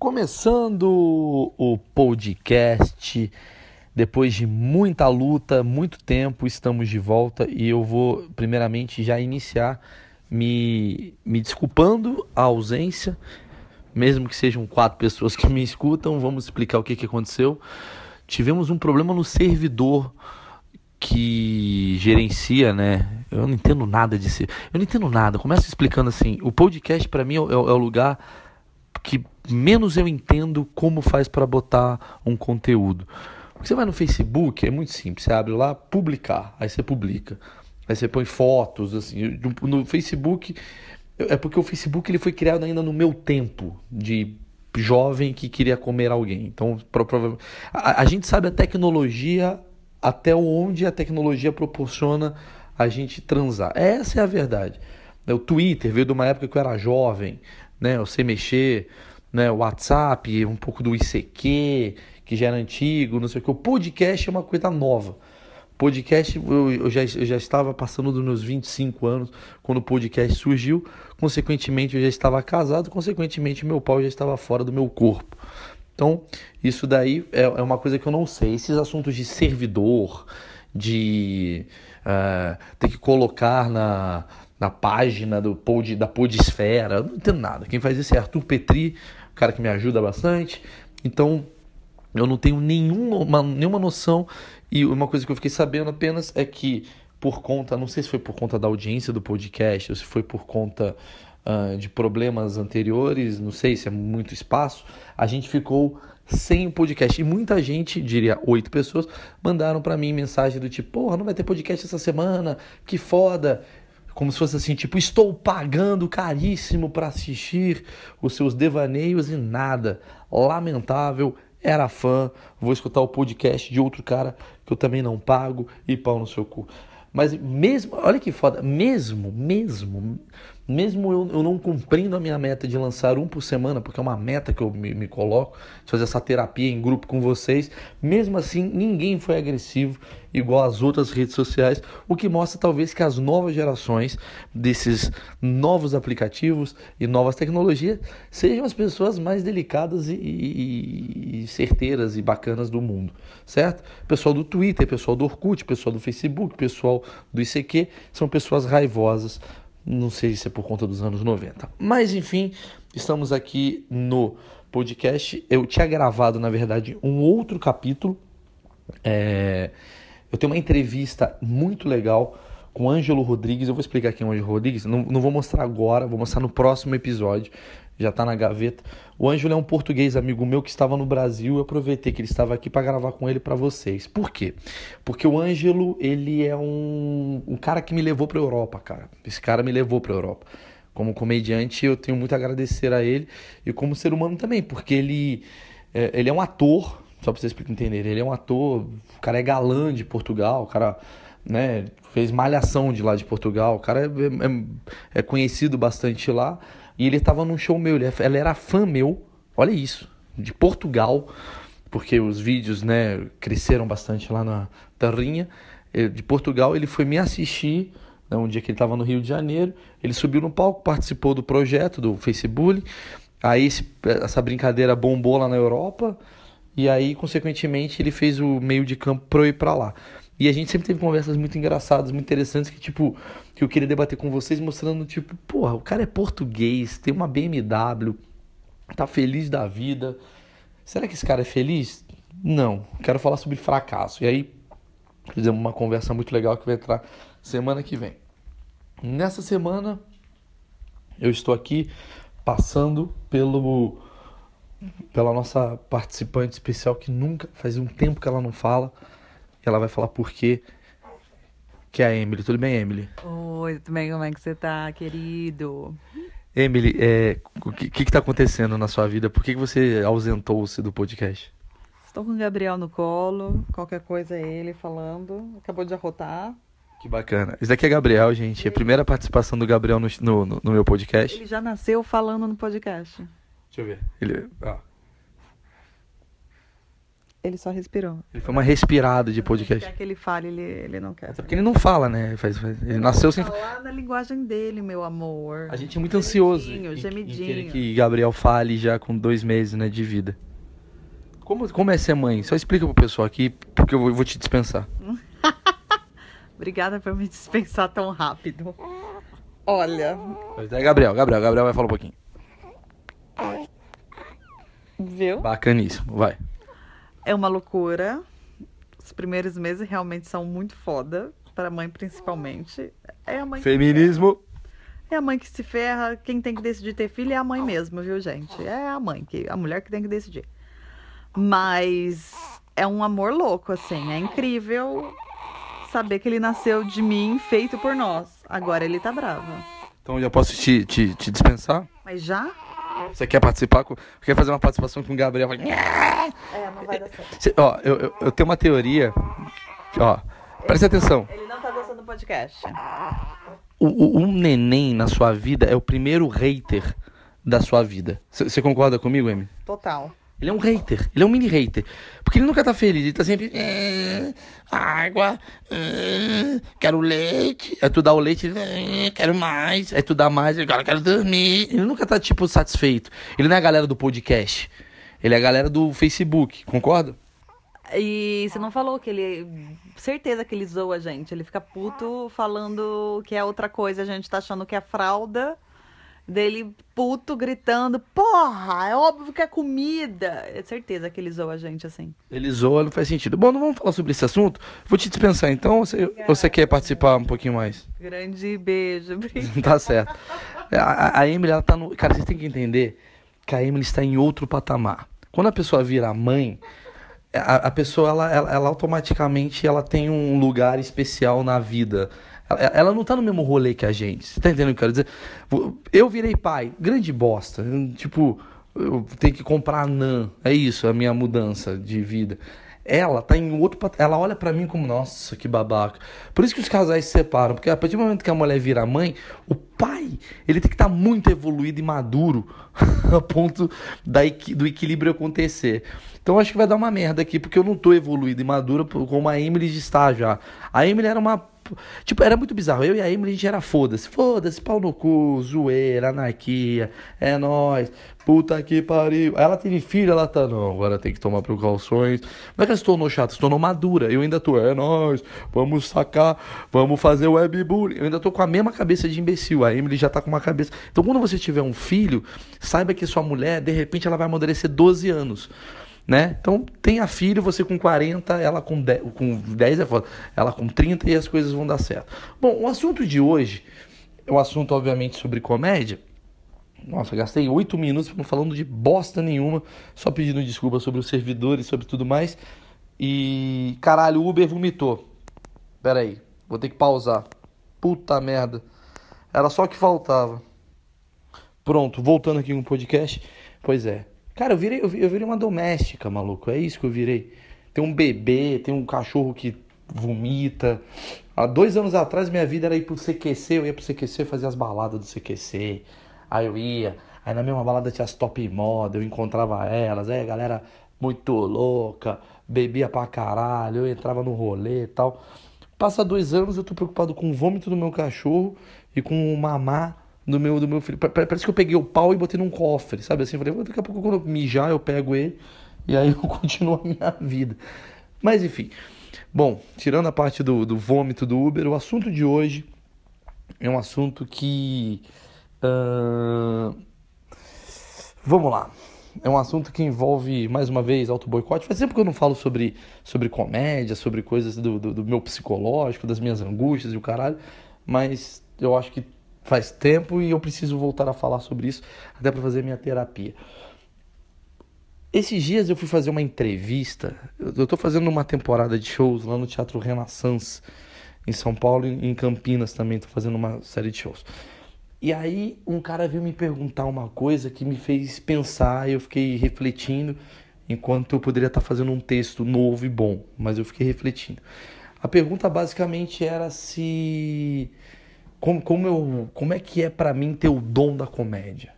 Começando o podcast, depois de muita luta, muito tempo, estamos de volta e eu vou, primeiramente, já iniciar me, me desculpando a ausência, mesmo que sejam quatro pessoas que me escutam, vamos explicar o que, que aconteceu. Tivemos um problema no servidor que gerencia, né? Eu não entendo nada disso. Eu não entendo nada. Começa explicando assim: o podcast para mim é, é, é o lugar que menos eu entendo como faz para botar um conteúdo. Você vai no Facebook, é muito simples. Você abre lá, publicar, aí você publica. Aí você põe fotos, assim. No Facebook, é porque o Facebook ele foi criado ainda no meu tempo de jovem que queria comer alguém. Então, provavelmente. A, a gente sabe a tecnologia até onde a tecnologia proporciona a gente transar. Essa é a verdade. O Twitter veio de uma época que eu era jovem, né? Eu sei mexer, né? WhatsApp, um pouco do ICQ, que já era antigo, não sei o que. O podcast é uma coisa nova. Podcast, eu, eu, já, eu já estava passando dos meus 25 anos quando o podcast surgiu. Consequentemente, eu já estava casado. Consequentemente, meu pau já estava fora do meu corpo. Então, isso daí é, é uma coisa que eu não sei. Esses assuntos de servidor, de uh, ter que colocar na, na página do pod, da Podesfera, eu não entendo nada. Quem faz isso é Arthur Petri, cara que me ajuda bastante. Então, eu não tenho nenhuma, nenhuma noção. E uma coisa que eu fiquei sabendo apenas é que, por conta, não sei se foi por conta da audiência do podcast ou se foi por conta uh, de problemas anteriores, não sei se é muito espaço, a gente ficou sem o podcast. E muita gente, diria oito pessoas, mandaram para mim mensagem do tipo: Porra, não vai ter podcast essa semana, que foda. Como se fosse assim, tipo, estou pagando caríssimo para assistir os seus devaneios e nada. Lamentável, era fã, vou escutar o podcast de outro cara que eu também não pago e pau no seu cu. Mas mesmo, olha que foda, mesmo, mesmo, mesmo eu, eu não cumprindo a minha meta de lançar um por semana, porque é uma meta que eu me, me coloco, de fazer essa terapia em grupo com vocês, mesmo assim ninguém foi agressivo igual as outras redes sociais, o que mostra talvez que as novas gerações desses novos aplicativos e novas tecnologias sejam as pessoas mais delicadas e, e, e certeiras e bacanas do mundo, certo? Pessoal do Twitter, pessoal do Orkut, pessoal do Facebook, pessoal do ICQ, são pessoas raivosas, não sei se é por conta dos anos 90. Mas enfim, estamos aqui no podcast. Eu tinha gravado, na verdade, um outro capítulo. É... Eu tenho uma entrevista muito legal com o Ângelo Rodrigues. Eu vou explicar quem é o Ângelo Rodrigues. Não, não vou mostrar agora, vou mostrar no próximo episódio. Já está na gaveta. O Ângelo é um português amigo meu que estava no Brasil. Eu aproveitei que ele estava aqui para gravar com ele para vocês. Por quê? Porque o Ângelo, ele é um, um cara que me levou para Europa, cara. Esse cara me levou para Europa. Como comediante, eu tenho muito a agradecer a ele e como ser humano também, porque ele, é, ele é um ator, só para vocês entenderem, ele é um ator, o cara é galã de Portugal, o cara né, fez malhação de lá de Portugal, o cara é, é, é conhecido bastante lá. E ele estava num show meu, ele, é, ele era fã meu, olha isso, de Portugal, porque os vídeos né, cresceram bastante lá na terrinha. De Portugal, ele foi me assistir né, um dia que ele estava no Rio de Janeiro. Ele subiu no palco, participou do projeto do Facebook. Aí esse, essa brincadeira bombou lá na Europa. E aí, consequentemente, ele fez o meio de campo para eu ir para lá. E a gente sempre teve conversas muito engraçadas, muito interessantes, que tipo, que eu queria debater com vocês, mostrando, tipo, porra, o cara é português, tem uma BMW, tá feliz da vida. Será que esse cara é feliz? Não. Quero falar sobre fracasso. E aí, fizemos uma conversa muito legal que vai entrar semana que vem. Nessa semana, eu estou aqui passando pelo pela nossa participante especial que nunca faz um tempo que ela não fala e ela vai falar por quê. Que é a Emily. Tudo bem, Emily? Oi, tudo bem? Como é que você tá, querido? Emily, é, o que, que, que tá acontecendo na sua vida? Por que, que você ausentou-se do podcast? Estou com o Gabriel no colo, qualquer coisa é ele falando. Acabou de arrotar. Que bacana. Isso daqui é Gabriel, gente. É a primeira participação do Gabriel no, no, no meu podcast. Ele já nasceu falando no podcast. Deixa eu ver. Ele. Ó. Ele só respirou. Ele foi uma respirada de Quer podcast. que ele fale, ele, ele não quer. Até porque ele não fala, né? Ele, faz- faz- ele nasceu sem. Falar na linguagem dele, meu amor. A gente é muito ansioso em, Gemidinho, em gemidinho. querer que Gabriel fale já com dois meses né, de vida. Como, como é ser mãe? Só explica pro pessoal aqui, porque eu vou, eu vou te dispensar. Obrigada por me dispensar tão rápido. Olha, é, Gabriel, Gabriel, Gabriel vai falar um pouquinho. Viu? Bacaníssimo, vai. É uma loucura. Os primeiros meses realmente são muito foda. Pra mãe, principalmente. É a mãe, Feminismo. é a mãe que se ferra. Quem tem que decidir ter filho é a mãe mesmo, viu, gente? É a mãe, que, a mulher que tem que decidir. Mas é um amor louco, assim. É incrível saber que ele nasceu de mim, feito por nós. Agora ele tá bravo. Então eu já posso te, te, te dispensar? Mas já? Você quer participar? Com, quer fazer uma participação com o Gabriel? É, não vai dar certo. Cê- ó, eu, eu, eu tenho uma teoria. Ó, presta atenção. Ele não tá gostando do podcast. O, o- um neném na sua vida é o primeiro hater da sua vida. Você concorda comigo, Amy? Total. Ele é um hater, ele é um mini hater. Porque ele nunca tá feliz, ele tá sempre. "É, água, é, quero leite. Aí tu dá o leite, ele. "É, quero mais. Aí tu dá mais, agora quero dormir. Ele nunca tá, tipo, satisfeito. Ele não é a galera do podcast. Ele é a galera do Facebook, concorda? E você não falou que ele. Certeza que ele zoa a gente. Ele fica puto falando que é outra coisa. A gente tá achando que é fralda. Dele puto gritando: Porra, é óbvio que é comida. É certeza que ele zoa a gente assim. Ele zoa, não faz sentido. Bom, não vamos falar sobre esse assunto. Vou te dispensar então, ou você, você quer participar um pouquinho mais? Grande beijo. Bri. tá certo. A, a- a Emily, ela tá no. Cara, vocês têm que entender que a Emily está em outro patamar. Quando a pessoa vira mãe, a, a pessoa, ela, ela, ela automaticamente ela tem um lugar especial na vida. Ela, não tá no mesmo rolê que a gente. Você tá entendendo o que eu quero dizer? Eu virei pai, grande bosta. Tipo, eu tenho que comprar anã. É isso, a minha mudança de vida. Ela tá em outro Ela olha pra mim como, nossa, que babaca. Por isso que os casais se separam. Porque a partir do momento que a mulher vira mãe, o pai, ele tem que estar muito evoluído e maduro a ponto da do equilíbrio acontecer. Então acho que vai dar uma merda aqui, porque eu não tô evoluído e maduro como a Emily está já. A Emily era uma. Tipo, era muito bizarro. Eu e a Emily, a gente era foda-se. Foda-se, pau no cu, zoeira, anarquia, é nóis, puta que pariu. Ela teve filho, ela tá, não, agora tem que tomar precauções. Não é que ela se tornou chata, se tornou madura. Eu ainda tô, é nóis, vamos sacar, vamos fazer webbullying. Eu ainda tô com a mesma cabeça de imbecil. A Emily já tá com uma cabeça. Então, quando você tiver um filho, saiba que sua mulher, de repente, ela vai amadurecer 12 anos né? Então, tenha filho, você com 40, ela com 10, com 10 é foda, ela com 30 e as coisas vão dar certo. Bom, o assunto de hoje é um assunto, obviamente, sobre comédia. Nossa, gastei 8 minutos falando de bosta nenhuma, só pedindo desculpa sobre os servidores, sobre tudo mais. E, caralho, o Uber vomitou. Pera aí, vou ter que pausar. Puta merda. Era só o que faltava. Pronto, voltando aqui com o podcast. Pois é. Cara, eu virei, eu vi- eu virei uma doméstica, maluco. É isso que eu virei. Tem um bebê, tem um cachorro que vomita. Há dois anos atrás, minha vida era ir pro CQC. Eu ia pro CQC fazer as baladas do CQC. Aí eu ia. Aí na mesma balada tinha as top moda. Eu encontrava elas. Aí a galera muito louca. Bebia pra caralho. Eu entrava no rolê e tal. Passa dois anos, eu tô preocupado com o vômito do meu cachorro e com o mamar do meu, do meu filho. Pa- pa- Parece que eu peguei o pau e botei num cofre, sabe assim? Eu falei, daqui a pouco quando eu mijar, eu pego ele e aí eu continuo a minha vida. Mas enfim. Bom, tirando a parte do, do vômito do Uber, o assunto de hoje é um assunto que. ahn, Vamos lá. É um assunto que envolve, mais uma vez, auto-boicote. Faz tempo que eu não falo sobre, sobre comédia, sobre coisas do, do, do meu psicológico, das minhas angústias e o caralho. Mas eu acho que faz tempo e eu preciso voltar a falar sobre isso, até para fazer minha terapia. Esses dias eu fui fazer uma entrevista. Eu tô fazendo uma temporada de shows lá no Teatro Renaissance, em São Paulo e em Campinas também. Tô fazendo uma série de shows. E aí um cara veio me perguntar uma coisa que me fez pensar, eu fiquei refletindo, enquanto eu poderia estar fazendo um texto novo e bom, mas eu fiquei refletindo. A pergunta basicamente era se como, como, eu, como é que é pra mim ter o dom da comédia.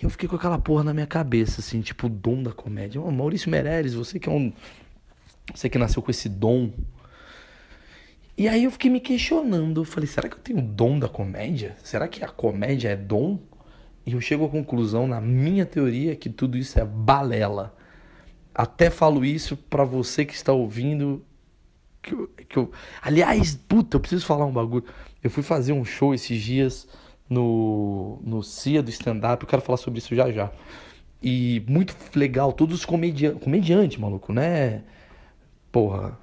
E eu fiquei com aquela porra na minha cabeça, assim, tipo, o dom da comédia. Oh, Maurício Meirelles, você que é um. Você que nasceu com esse dom. E aí eu fiquei me questionando. Eu falei, será que eu tenho o dom da comédia? Será que a comédia é dom? E eu chego à conclusão, na minha teoria, que tudo isso é balela. Até falo isso para você que está ouvindo. Que eu, que eu... Aliás, puta, eu preciso falar um bagulho. Eu fui fazer um show esses dias no, no CIA do stand-up. Eu quero falar sobre isso já já. E muito legal, todos os comediantes. Comediante, maluco, né? Porra,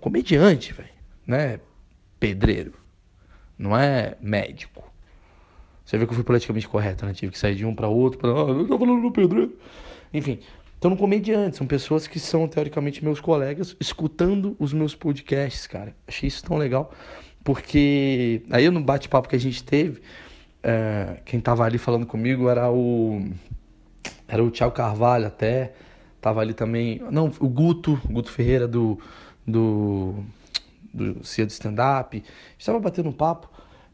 comediante, velho. Né? Pedreiro. Não é médico. Você vê que eu fui politicamente correto, né? Tive que sair de um para outro. Pra... Ah, eu tô falando do pedreiro. Enfim. Então, no comediante, são pessoas que são, teoricamente, meus colegas, escutando os meus podcasts, cara. Achei isso tão legal. Porque aí no bate-papo que a gente teve, é, quem tava ali falando comigo era o. Era o Thiago Carvalho até. Tava ali também. Não, o Guto, Guto Ferreira do. do. do Cia do Stand-Up. Estava batendo um papo.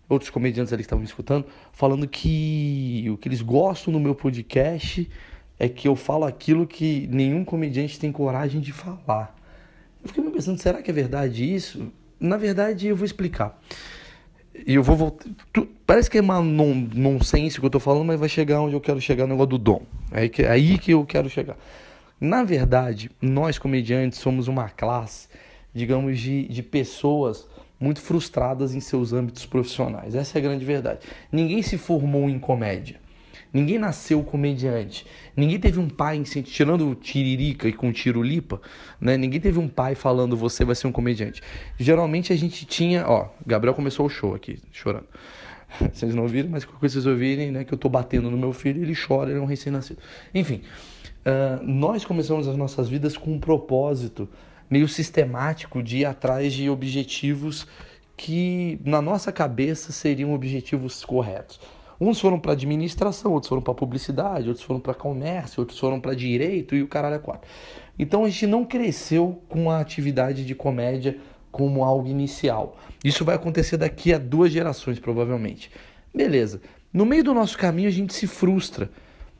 Outros comediantes ali que estavam me escutando, falando que o que eles gostam no meu podcast é que eu falo aquilo que nenhum comediante tem coragem de falar. Eu fiquei me pensando, será que é verdade isso? Na verdade, eu vou explicar. E eu vou voltar. Tu, parece que é uma non, nonsense que eu tô falando, mas vai chegar onde eu quero chegar no negócio do dom. É aí que, aí que eu quero chegar. Na verdade, nós comediantes somos uma classe, digamos, de, de pessoas muito frustradas em seus âmbitos profissionais. Essa é a grande verdade. Ninguém se formou em comédia. Ninguém nasceu comediante. Ninguém teve um pai, tirando o Tiririca e com o Tirulipa, né? Ninguém teve um pai falando você vai ser um comediante. Geralmente a gente tinha, ó, Gabriel começou o show aqui, chorando. Vocês não ouviram, mas quando vocês ouvirem, né, que eu tô batendo no meu filho, ele chora, ele é um recém-nascido. Enfim, uh, nós começamos as nossas vidas com um propósito meio sistemático de ir atrás de objetivos que na nossa cabeça seriam objetivos corretos. Uns foram para administração, outros foram para publicidade, outros foram para comércio, outros foram para direito e o caralho é quatro. Então a gente não cresceu com a atividade de comédia como algo inicial. Isso vai acontecer daqui a duas gerações, provavelmente. Beleza. No meio do nosso caminho a gente se frustra.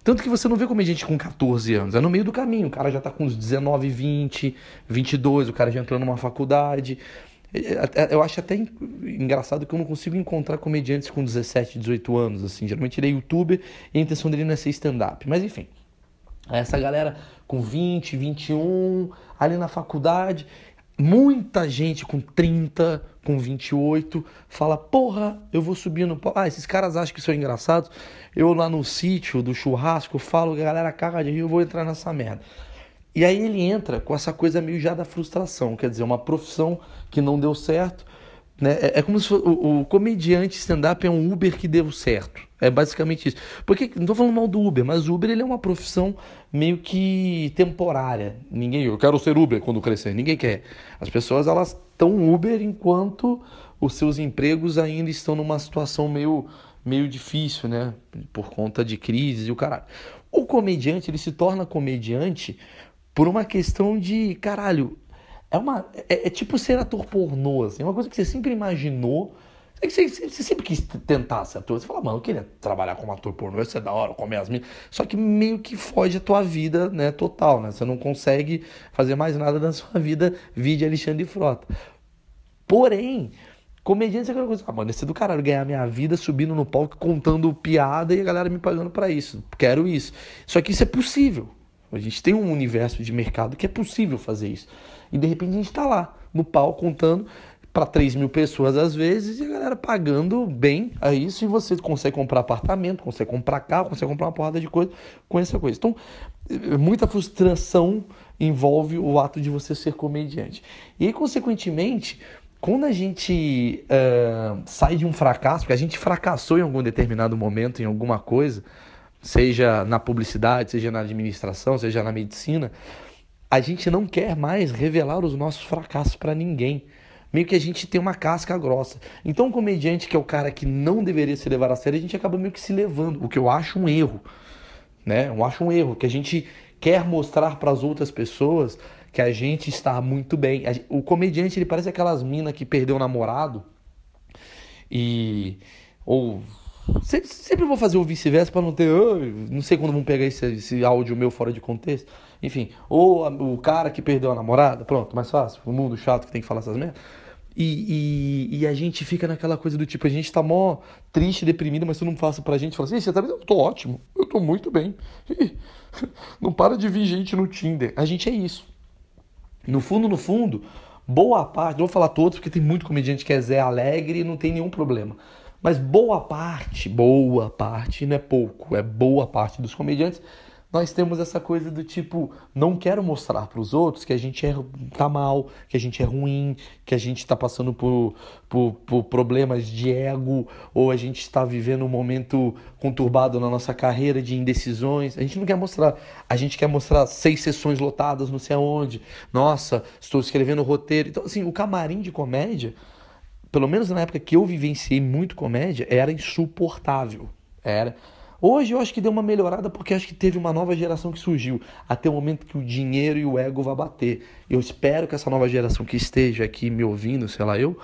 Tanto que você não vê gente com 14 anos, é no meio do caminho. O cara já tá com uns 19, 20, 22, o cara já entrou numa faculdade. É, é, eu acho até engraçado que eu não consigo encontrar comediantes com 17, 18 anos, assim. Geralmente ele é youtuber e a intenção dele não é ser stand-up. Mas enfim, essa galera com 20, 21, ali na faculdade, muita gente com 30, com 28, fala: Porra, eu vou subir no. Ah, esses caras acham que são engraçados. Eu lá no sítio do churrasco falo galera caga de rir, eu vou entrar nessa merda. E aí ele entra com essa coisa meio já da frustração, quer dizer, uma profissão que não deu certo. Né? É, é como se fosse, o, o comediante stand-up é um Uber que deu certo. É basicamente isso. Porque não estou falando mal do Uber, mas o Uber ele é uma profissão meio que temporária. Ninguém, eu quero ser Uber quando crescer. Ninguém quer. As pessoas elas estão Uber enquanto os seus empregos ainda estão numa situação meio meio difícil, né? Por conta de crise e o caralho. O comediante, ele se torna comediante por uma questão de, caralho, é uma é, é tipo ser ator pornô, assim, é uma coisa que você sempre imaginou, é você, você, você, sempre quis tentar ser ator, você fala, mano, eu queria trabalhar como ator pornô, isso é da hora, comer as minhas, só que meio que foge a tua vida, né, total, né, você não consegue fazer mais nada da sua vida, vide Alexandre Frota. Porém, comediante é aquela coisa, ah, mano, esse é do caralho, ganhar minha vida subindo no palco, contando piada e a galera me pagando para isso, quero isso. Só que isso é possível, a gente tem um universo de mercado que é possível fazer isso. E de repente a gente está lá, no pau, contando para 3 mil pessoas às vezes e a galera pagando bem a isso e você consegue comprar apartamento, consegue comprar carro, consegue comprar uma porrada de coisa com essa coisa. Então, muita frustração envolve o ato de você ser comediante. E aí, consequentemente, quando a gente uh, sai de um fracasso, porque a gente fracassou em algum determinado momento, em alguma coisa, seja na publicidade, seja na administração, seja na medicina, a gente não quer mais revelar os nossos fracassos para ninguém. Meio que a gente tem uma casca grossa. Então, o comediante, que é o cara que não deveria se levar a sério, a gente acaba meio que se levando, o que eu acho um erro. Né? Eu acho um erro, que a gente quer mostrar para as outras pessoas que a gente está muito bem. O comediante, ele parece aquelas minas que perdeu o namorado e ou Sempre, sempre vou fazer o vice-versa para não ter. não sei quando vão pegar esse, esse áudio meu fora de contexto. Enfim, ou a, o cara que perdeu a namorada, pronto, mais fácil. O mundo chato que tem que falar essas merdas. E, e, e, a gente fica naquela coisa do tipo, a gente tá mó triste, deprimido, mas tu não passa pra gente fala assim, você tá bem? Eu tô ótimo, eu tô muito bem. não para de vir gente no Tinder. A gente é isso. No fundo, no fundo, boa parte, não vou falar todos, porque tem muito comediante que é Zé Alegre e não tem nenhum problema. Mas boa parte, boa parte, não é pouco, é boa parte dos comediantes nós temos essa coisa do tipo, não quero mostrar para os outros que a gente é, tá mal, que a gente é ruim, que a gente está passando por, por, por, problemas de ego, ou a gente está vivendo um momento conturbado na nossa carreira de indecisões. A gente não quer mostrar. A gente quer mostrar seis sessões lotadas, não sei aonde. Nossa, estou escrevendo roteiro. Então, assim, o camarim de comédia, pelo menos na época que eu vivenciei muito comédia, era insuportável. Era Hoje eu acho que deu uma melhorada porque acho que teve uma nova geração que surgiu, até o momento que o dinheiro e o ego vão bater. Eu espero que essa nova geração que esteja aqui me ouvindo, sei lá eu,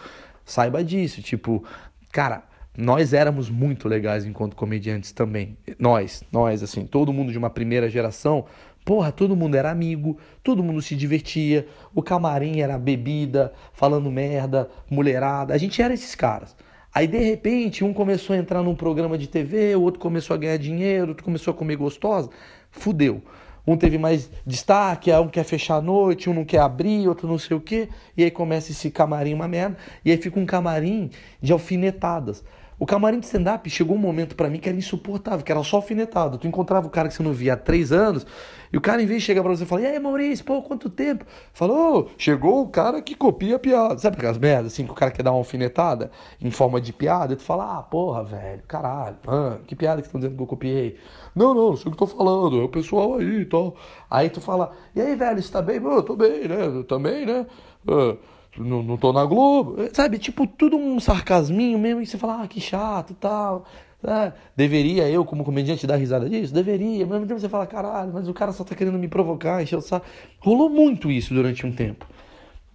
saiba disso. Tipo, cara, nós éramos muito legais enquanto comediantes também. Nós, nós, assim, todo mundo de uma primeira geração, porra, todo mundo era amigo, todo mundo se divertia, o camarim era bebida, falando merda, mulherada, a gente era esses caras. Aí de repente um começou a entrar num programa de TV, o outro começou a ganhar dinheiro, outro começou a comer gostosa, fudeu. Um teve mais destaque, um quer fechar a noite, um não quer abrir, outro não sei o quê, e aí começa esse camarim uma merda, e aí fica um camarim de alfinetadas. O camarim de stand-up chegou um momento para mim que era insuportável, que era só alfinetado. Tu encontrava o cara que você não via há três anos, e o cara, em vez de chegar pra você e falar, e aí, Maurício, pô, quanto tempo? Falou, chegou o cara que copia a piada. Sabe aquelas merdas, assim, que o cara quer dar uma alfinetada em forma de piada, e tu fala, ah, porra, velho, caralho, ah, que piada que estão dizendo que eu copiei? Não, não, não sei o que eu tô falando, é o pessoal aí e tal. Aí tu fala, e aí, velho, você tá bem? eu tô bem, né? Eu também, né? Ah, não, não tô na Globo. Sabe, tipo, tudo um sarcasminho mesmo, e você fala, ah, que chato e tal. É, deveria eu, como comediante, dar risada disso? Deveria. Mas ao mesmo tempo você fala, caralho, mas o cara só tá querendo me provocar, encher o saco. Rolou muito isso durante um tempo.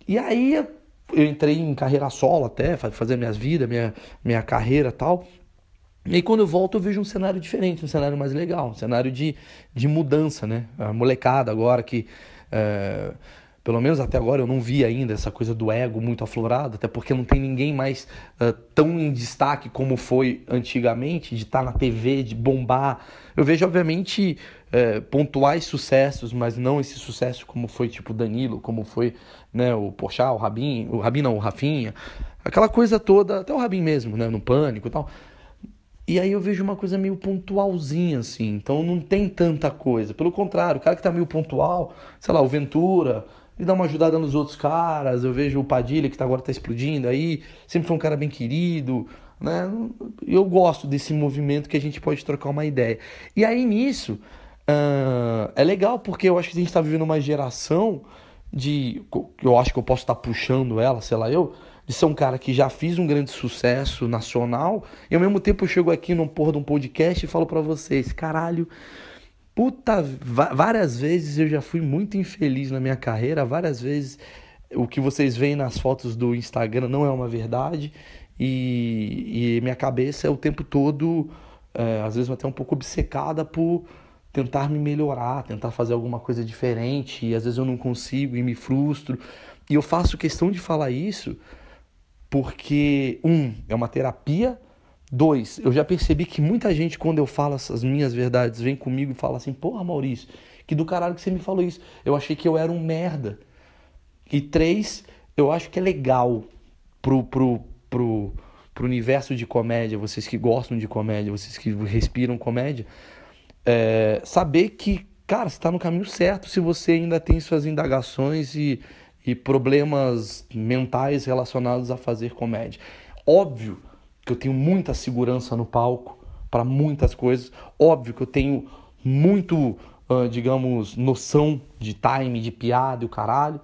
E aí eu entrei em carreira solo até, fazer minhas vidas, minha, minha carreira tal. E aí quando eu volto eu vejo um cenário diferente, um cenário mais legal, um cenário de, de mudança, né? A molecada agora que... É, pelo menos até agora eu não vi ainda essa coisa do ego muito aflorada, até porque não tem ninguém mais uh, tão em destaque como foi antigamente, de estar tá na TV, de bombar. Eu vejo, obviamente, uh, pontuais sucessos, mas não esse sucesso como foi tipo Danilo, como foi né, o Porchat, o Rabin, o Rabin não, o Rafinha, aquela coisa toda, até o Rabin mesmo, né, no Pânico e tal. E aí eu vejo uma coisa meio pontualzinha, assim, então não tem tanta coisa. Pelo contrário, o cara que tá meio pontual, sei lá, o Ventura, e dar uma ajudada nos outros caras. Eu vejo o Padilha, que tá, agora está explodindo aí, sempre foi um cara bem querido. Né? Eu gosto desse movimento que a gente pode trocar uma ideia. E aí nisso, uh, é legal porque eu acho que a gente está vivendo uma geração de. Eu acho que eu posso estar tá puxando ela, sei lá eu, de ser um cara que já fiz um grande sucesso nacional e ao mesmo tempo eu chego aqui num porra de um podcast e falo para vocês, caralho puta, várias vezes eu já fui muito infeliz na minha carreira, várias vezes o que vocês veem nas fotos do Instagram não é uma verdade e, e minha cabeça é o tempo todo, é, às vezes até um pouco obcecada por tentar me melhorar, tentar fazer alguma coisa diferente e às vezes eu não consigo e me frustro. E eu faço questão de falar isso porque, um, é uma terapia Dois, eu já percebi que muita gente, quando eu falo essas minhas verdades, vem comigo e fala assim: Porra, Maurício, que do caralho que você me falou isso. Eu achei que eu era um merda. E três, eu acho que é legal pro, pro, pro, pro universo de comédia, vocês que gostam de comédia, vocês que respiram comédia, é, saber que, cara, você está no caminho certo se você ainda tem suas indagações e, e problemas mentais relacionados a fazer comédia. Óbvio que eu tenho muita segurança no palco para muitas coisas. Óbvio que eu tenho muito, uh, digamos, noção de time, de piada e o caralho.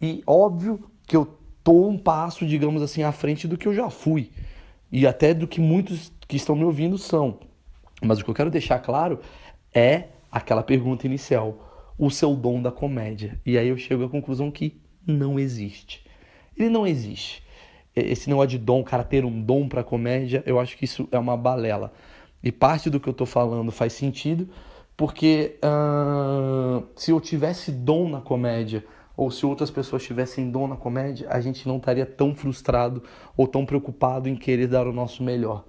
E óbvio que eu tô um passo, digamos assim, à frente do que eu já fui. E até do que muitos que estão me ouvindo são. Mas o que eu quero deixar claro é aquela pergunta inicial: o seu dom da comédia. E aí eu chego à conclusão que não existe. Ele não existe. Esse negócio de dom, o cara ter um dom pra comédia, eu acho que isso é uma balela. E parte do que eu tô falando faz sentido, porque uh, se eu tivesse dom na comédia, ou se outras pessoas tivessem dom na comédia, a gente não estaria tão frustrado ou tão preocupado em querer dar o nosso melhor.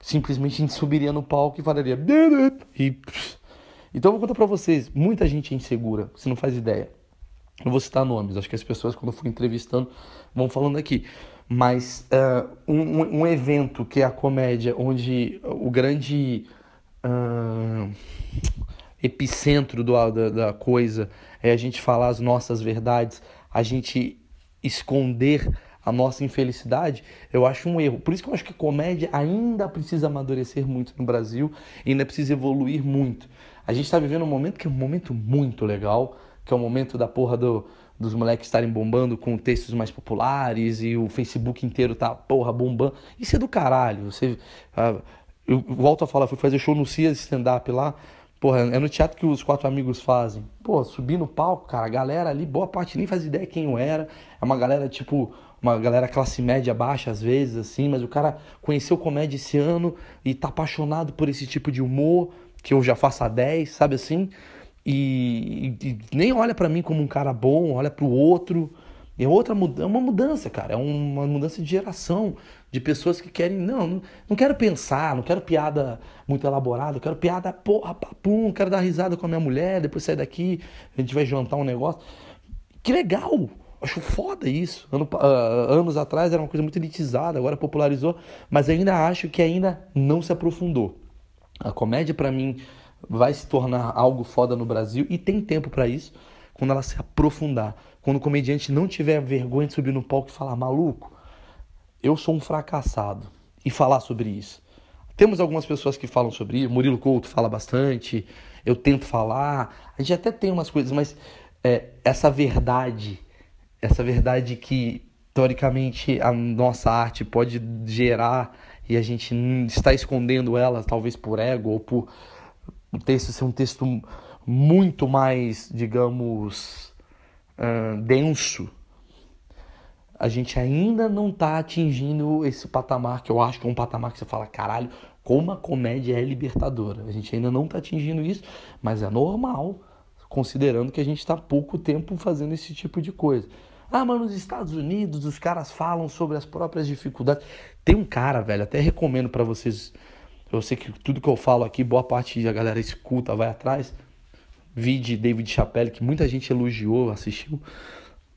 Simplesmente a gente subiria no palco e falaria. E, então eu vou contar pra vocês: muita gente é insegura, você não faz ideia. Não vou citar nomes, acho que as pessoas, quando eu for entrevistando, vão falando aqui. Mas uh, um, um, evento que é a comédia, onde o grande uh, epicentro do, da, da coisa é a gente falar as nossas verdades, a gente esconder a nossa infelicidade, eu acho um erro. Por isso que eu acho que a comédia ainda precisa amadurecer muito no Brasil, ainda precisa evoluir muito. A gente está vivendo um momento que é um momento muito legal, que é o momento da porra do, dos moleques estarem bombando com textos mais populares e o Facebook inteiro tá, porra, bombando. Isso é do caralho. Você, uh, eu volto a falar, fui fazer show no Cias stand-up lá. Porra, é no teatro que os quatro amigos fazem. Pô, subir no palco, cara, a galera ali, boa parte nem faz ideia quem eu era. É uma galera, tipo, uma galera classe média baixa às vezes, assim, mas o cara conheceu comédia esse ano e tá apaixonado por esse tipo de humor, que eu já faço há 10, sabe assim? E, e, nem olha para mim como um cara bom, olha pro outro. É outra é uma mudança, cara. É uma mudança de geração, de pessoas que querem. Não, não, não quero pensar, não quero piada muito elaborada, quero piada, porra, papum, quero dar risada com a minha mulher, depois sair daqui, a gente vai jantar um negócio. Que legal! Acho foda isso. Ano, uh, anos atrás era uma coisa muito elitizada, agora popularizou, mas ainda acho que ainda não se aprofundou. A comédia, para mim, vai se tornar algo foda no Brasil e tem tempo para isso quando ela se aprofundar. Quando o comediante não tiver vergonha de subir no palco e falar, maluco, eu sou um fracassado. E falar sobre isso. Temos algumas pessoas que falam sobre isso, Murilo Couto fala bastante, eu tento falar, a gente até tem umas coisas, mas é, essa verdade essa verdade que teoricamente a nossa arte pode gerar e a gente está escondendo ela, talvez por ego ou por o texto ser um texto muito mais, digamos, uh, denso, a gente ainda não está atingindo esse patamar que eu acho que é um patamar que você fala, caralho, como a comédia é libertadora. A gente ainda não está atingindo isso, mas é normal, considerando que a gente está pouco tempo fazendo esse tipo de coisa. Ah, mas nos Estados Unidos os caras falam sobre as próprias dificuldades. Tem um cara, velho, até recomendo para vocês. Eu sei que tudo que eu falo aqui, boa parte da galera escuta, vai atrás. Vi de David Chappelle, que muita gente elogiou, assistiu.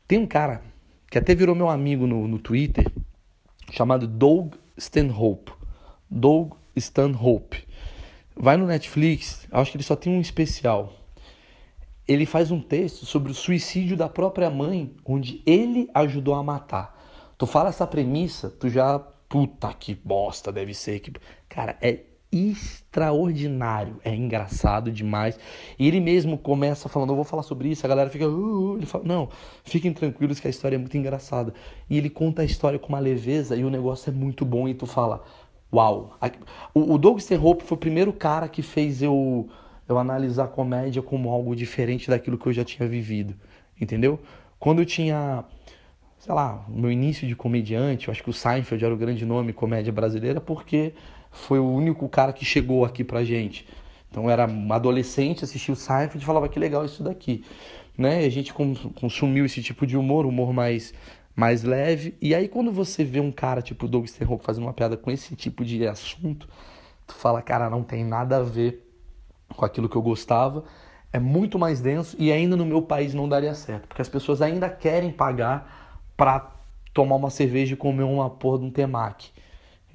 Tem um cara que até virou meu amigo no, no Twitter, chamado Doug Stanhope. Doug Stanhope. Vai no Netflix, acho que ele só tem um especial ele faz um texto sobre o suicídio da própria mãe, onde ele ajudou a matar. Tu fala essa premissa, tu já. Puta que bosta, deve ser. Que... Cara, é extraordinário, é engraçado demais. E ele mesmo começa falando, eu vou falar sobre isso, a galera fica, uh, uh, ele fala, não, fiquem tranquilos que a história é muito engraçada. E ele conta a história com uma leveza e o negócio é muito bom e tu fala, uau. O, o Doug Stanhope foi o primeiro cara que fez eu eu analisar a comédia como algo diferente daquilo que eu já tinha vivido, entendeu? Quando eu tinha, sei lá, meu início de comediante, eu acho que o Seinfeld era o grande nome comédia brasileira porque foi o único cara que chegou aqui pra gente. Então era adolescente, assistia o Seinfeld e falava que legal isso daqui, né? A gente consumiu esse tipo de humor, humor mais mais leve. E aí quando você vê um cara tipo o Doug Stanhope fazendo uma piada com esse tipo de assunto, tu fala, cara, não tem nada a ver com aquilo que eu gostava, é muito mais denso e ainda no meu país não daria certo, porque as pessoas ainda querem pagar para tomar uma cerveja e comer uma porra de um temaki.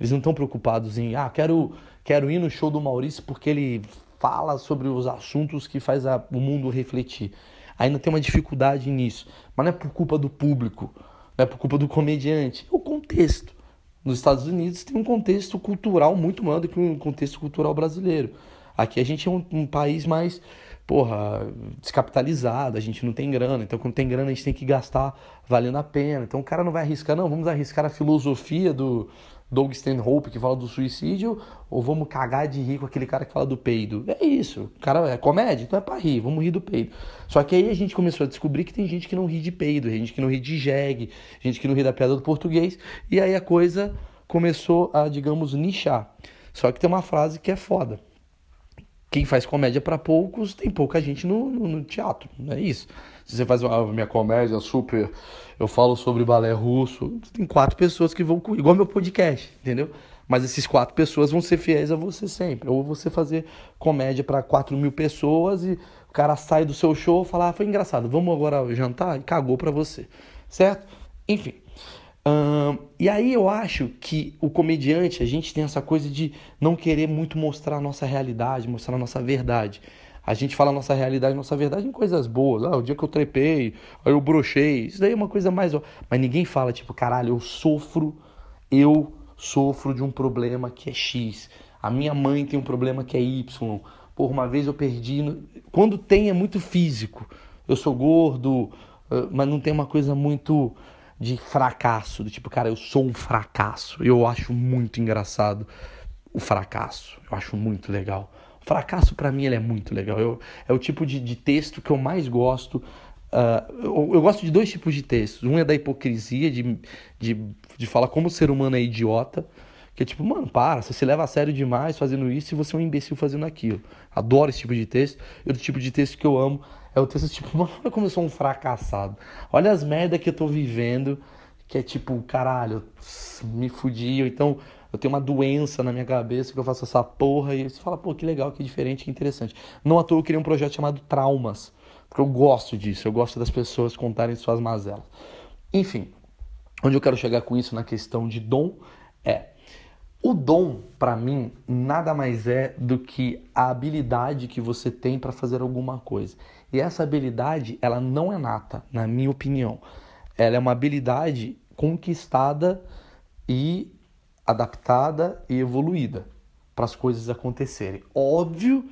Eles não estão preocupados em, ah, quero, quero ir no show do Maurício porque ele fala sobre os assuntos que faz a, o mundo refletir. Ainda tem uma dificuldade nisso, mas não é por culpa do público, não é por culpa do comediante, é o contexto. Nos Estados Unidos tem um contexto cultural muito maior do que um contexto cultural brasileiro. Aqui a gente é um, um país mais, porra, descapitalizado, a gente não tem grana. Então, quando tem grana, a gente tem que gastar valendo a pena. Então, o cara não vai arriscar, não, vamos arriscar a filosofia do, Doug Stanhope que fala do suicídio, ou vamos cagar de rir com aquele cara que fala do peido. É isso. Cara é comédia, então é pra rir, vamos rir do peido. Só que aí a gente começou a descobrir que tem gente que não ri de peido, gente que não ri de jegue, gente que não ri da piada do português, e aí a coisa começou a, digamos, nichar. Só que tem uma frase que é foda. Quem faz comédia para poucos, tem pouca gente no, no, no teatro, não é isso? Se você faz uma minha comédia super, eu falo sobre balé russo, tem quatro pessoas que vão, igual meu podcast, entendeu? Mas esses quatro pessoas vão ser fiéis a você sempre. Ou você fazer comédia para quatro mil pessoas e o cara sai do seu show e fala, ah, foi engraçado, vamos agora jantar? E cagou para você, certo? Enfim. E aí eu acho que o comediante, a gente tem essa coisa de não querer muito mostrar a nossa realidade, mostrar a nossa verdade. A gente fala a nossa realidade, nossa verdade em coisas boas. Ah, o dia que eu trepei, aí eu brochei. Isso daí é uma coisa mais. Mas ninguém fala, tipo, caralho, eu sofro, eu sofro de um problema que é X. A minha mãe tem um problema que é Y. Por uma vez eu perdi. Quando tem é muito físico. Eu sou gordo, ah, mas não tem uma coisa muito de fracasso, do tipo, cara, eu sou um fracasso. Eu acho muito engraçado o fracasso. Eu acho muito legal. Fracasso para mim ele é muito legal. Eu, é o tipo de, de texto que eu mais gosto. Uh, eu, eu, gosto de dois tipos de textos. Um é da hipocrisia, de, de, de falar como o ser humano é idiota. Que é tipo, mano, para, você se leva a sério demais fazendo isso e você é um imbecil fazendo aquilo. Adoro esse tipo de texto. E outro tipo de texto que eu amo é o texto tipo, mano, como eu sou um fracassado. Olha as merdas que eu tô vivendo. Que é tipo, caralho, me fudi. Ou então, eu tenho uma doença na minha cabeça que eu faço essa porra e você fala, pô, que legal, que diferente, que interessante. Não à toa eu queria um projeto chamado Traumas, porque eu gosto disso, eu gosto das pessoas contarem suas mazelas. Enfim, onde eu quero chegar com isso na questão de dom é o dom, para mim, nada mais é do que a habilidade que você tem para fazer alguma coisa. E essa habilidade, ela não é nata, na minha opinião. Ela é uma habilidade conquistada e adaptada e evoluída para as coisas acontecerem. Óbvio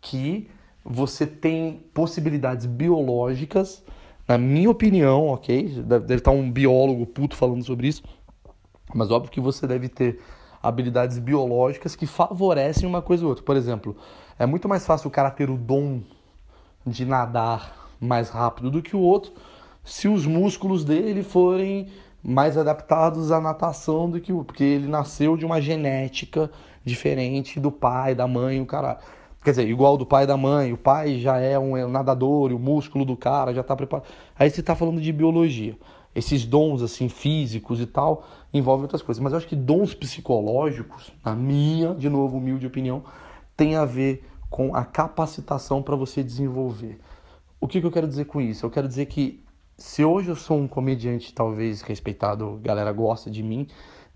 que você tem possibilidades biológicas, na minha opinião, ok? Deve estar um biólogo puto falando sobre isso, mas óbvio que você deve ter habilidades biológicas que favorecem uma coisa ou outra. Por exemplo, é muito mais fácil o cara ter o dom de nadar mais rápido do que o outro se os músculos dele forem mais adaptados à natação do que o. Porque ele nasceu de uma genética diferente do pai, da mãe, o cara. Quer dizer, igual do pai e da mãe. O pai já é um nadador e o músculo do cara já está preparado. Aí você está falando de biologia. Esses dons, assim, físicos e tal, envolvem outras coisas. Mas eu acho que dons psicológicos, na minha, de novo, humilde opinião, tem a ver com a capacitação para você desenvolver. O que, que eu quero dizer com isso? Eu quero dizer que se hoje eu sou um comediante talvez respeitado, galera gosta de mim,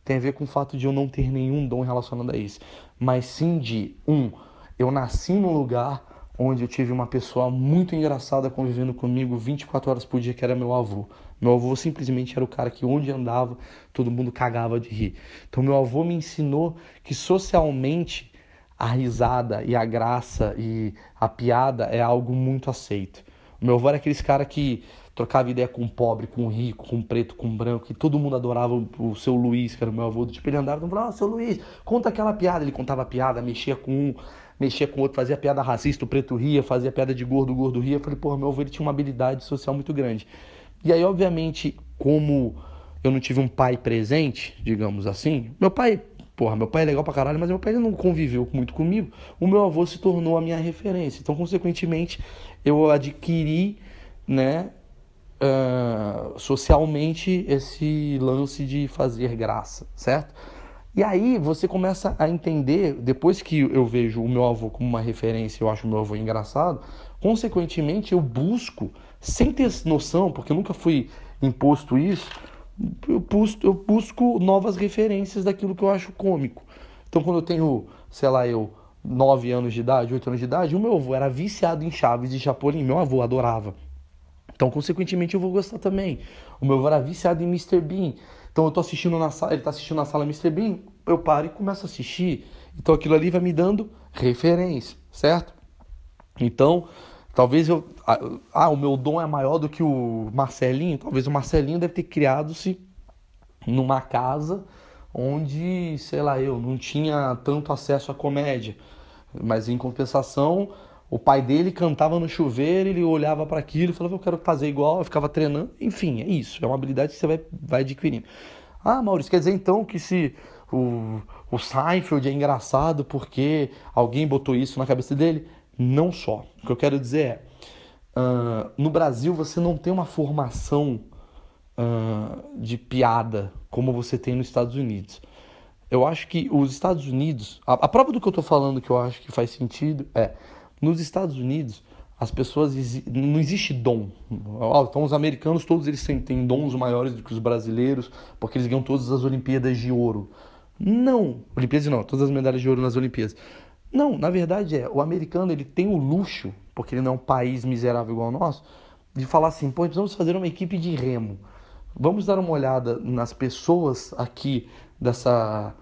tem a ver com o fato de eu não ter nenhum dom relacionado a isso, mas sim de um, eu nasci num lugar onde eu tive uma pessoa muito engraçada convivendo comigo 24 horas por dia, que era meu avô. Meu avô simplesmente era o cara que onde andava, todo mundo cagava de rir. Então meu avô me ensinou que socialmente a risada e a graça e a piada é algo muito aceito. O meu avô era aqueles cara que trocava ideia com pobre, com rico, com preto, com branco, e todo mundo adorava o, seu Luiz, que era o meu avô. Tipo, ele andava e falava, ah, seu Luiz, conta aquela piada. Ele contava piada, mexia com um, mexia com outro, fazia piada racista, o preto ria, fazia piada de gordo, o gordo ria. Eu falei, porra, meu avô ele tinha uma habilidade social muito grande. E aí, obviamente, como eu não tive um pai presente, digamos assim, meu pai Porra, meu pai é legal pra caralho, mas meu pai não conviveu muito comigo. O meu avô se tornou a minha referência. Então, consequentemente, eu adquiri, né, uh, socialmente esse lance de fazer graça, certo? E aí você começa a entender, depois que eu vejo o meu avô como uma referência, eu acho o meu avô engraçado, consequentemente eu busco, sem ter noção, porque eu nunca fui imposto isso, eu busco, eu busco novas referências daquilo que eu acho cômico. Então quando eu tenho, sei lá, eu 9 anos de idade, 8 anos de idade, o meu avô era viciado em Chaves e Chapolin, meu avô adorava. Então, consequentemente, eu vou gostar também. O meu avô era viciado em Mr. Bean. Então, eu tô assistindo na sala, ele tá assistindo na sala Mr. Bean, eu paro e começo a assistir. Então, aquilo ali vai me dando referência, certo? Então, talvez eu. Ah, o meu dom é maior do que o Marcelinho. Talvez o Marcelinho deve ter criado-se numa casa onde, sei lá, eu não tinha tanto acesso à comédia, mas em compensação, o pai dele cantava no chuveiro, ele olhava para aquilo e falava, eu quero fazer igual, eu ficava treinando. Enfim, é isso, é uma habilidade que você vai, vai adquirindo. Ah, Maurício, quer dizer então que se o, o Seinfeld é engraçado porque alguém botou isso na cabeça dele? Não só. O que eu quero dizer é, uh, no Brasil você não tem uma formação uh, de piada como você tem nos Estados Unidos. Eu acho que os Estados Unidos, a, a prova do que eu estou falando que eu acho que faz sentido é, nos Estados Unidos as pessoas não existe dom. Então os americanos todos eles têm, dons maiores do que os brasileiros porque eles ganham todas as Olimpíadas de ouro. Não, Olimpíadas não, todas as medalhas de ouro nas Olimpíadas. Não, na verdade é, o americano ele tem o luxo, porque ele não é um país miserável igual ao nosso, de falar assim, pô, precisamos fazer uma equipe de remo. Vamos dar uma olhada nas pessoas aqui dessa,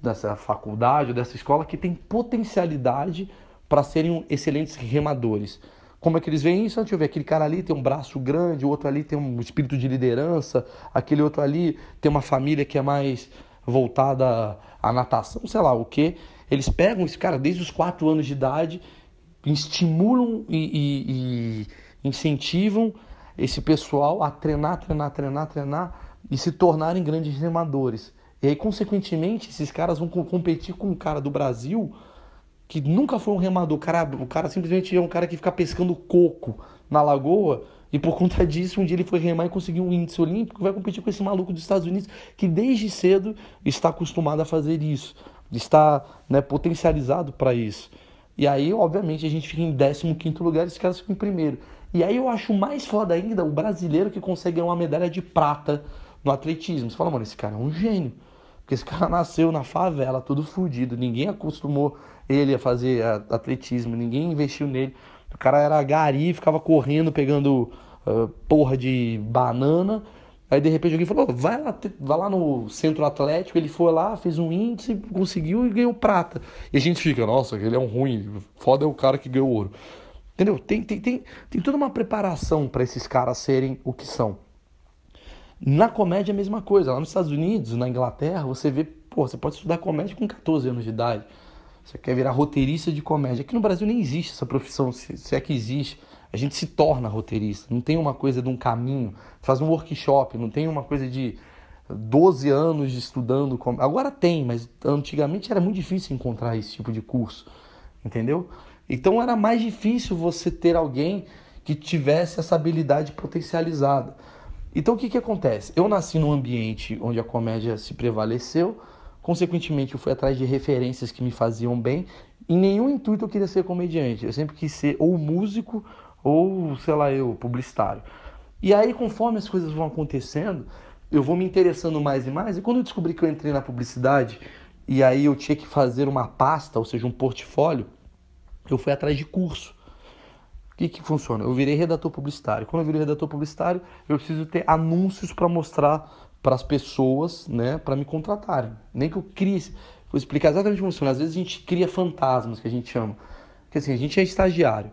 dessa faculdade, dessa escola, que tem potencialidade para serem excelentes remadores. Como é que eles veem isso? Deixa eu ver, aquele cara ali tem um braço grande, o outro ali tem um espírito de liderança, aquele outro ali tem uma família que é mais voltada à natação, sei lá o que. Eles pegam esse cara desde os 4 anos de idade, estimulam e, e, e incentivam esse pessoal a treinar, treinar, treinar, treinar e se tornarem grandes remadores. E aí, consequentemente, esses caras vão competir com um cara do Brasil que nunca foi um remador. O cara, o cara simplesmente é um cara que fica pescando coco na lagoa e por conta disso, um dia ele foi remar e conseguiu um índice olímpico, vai competir com esse maluco dos Estados Unidos que desde cedo está acostumado a fazer isso, está né, potencializado para isso. E aí, obviamente, a gente fica em 15 lugar e esses caras ficam em primeiro. E aí eu acho mais foda ainda o brasileiro que consegue uma medalha de prata no atletismo. Você fala, mano, esse cara é um gênio. Porque esse cara nasceu na favela, tudo fodido. Ninguém acostumou ele a fazer atletismo, ninguém investiu nele. O cara era gari, ficava correndo, pegando uh, porra de banana. Aí de repente alguém falou: vai lá, vai lá no centro atlético. Ele foi lá, fez um índice, conseguiu e ganhou prata. E a gente fica: nossa, ele é um ruim, foda é o cara que ganhou ouro. Entendeu? Tem, tem, tem, tem toda uma preparação para esses caras serem o que são. Na comédia é a mesma coisa. Lá nos Estados Unidos, na Inglaterra, você vê, pô, você pode estudar comédia com 14 anos de idade. Você quer virar roteirista de comédia. Aqui no Brasil nem existe essa profissão, se, se é que existe. A gente se torna roteirista. Não tem uma coisa de um caminho. Faz um workshop, não tem uma coisa de 12 anos de estudando. Agora tem, mas antigamente era muito difícil encontrar esse tipo de curso. Entendeu? Então era mais difícil você ter alguém que tivesse essa habilidade potencializada. Então o que, que acontece? Eu nasci num ambiente onde a comédia se prevaleceu, consequentemente eu fui atrás de referências que me faziam bem. Em nenhum intuito eu queria ser comediante, eu sempre quis ser ou músico ou, sei lá, eu, publicitário. E aí, conforme as coisas vão acontecendo, eu vou me interessando mais e mais. E quando eu descobri que eu entrei na publicidade e aí eu tinha que fazer uma pasta, ou seja, um portfólio, eu fui atrás de curso. O que, que funciona? Eu virei redator publicitário. Quando eu virei redator publicitário, eu preciso ter anúncios para mostrar para as pessoas, né, para me contratarem. Nem que eu crie. Vou explicar exatamente como funciona. Às vezes a gente cria fantasmas, que a gente chama. Porque assim, a gente é estagiário.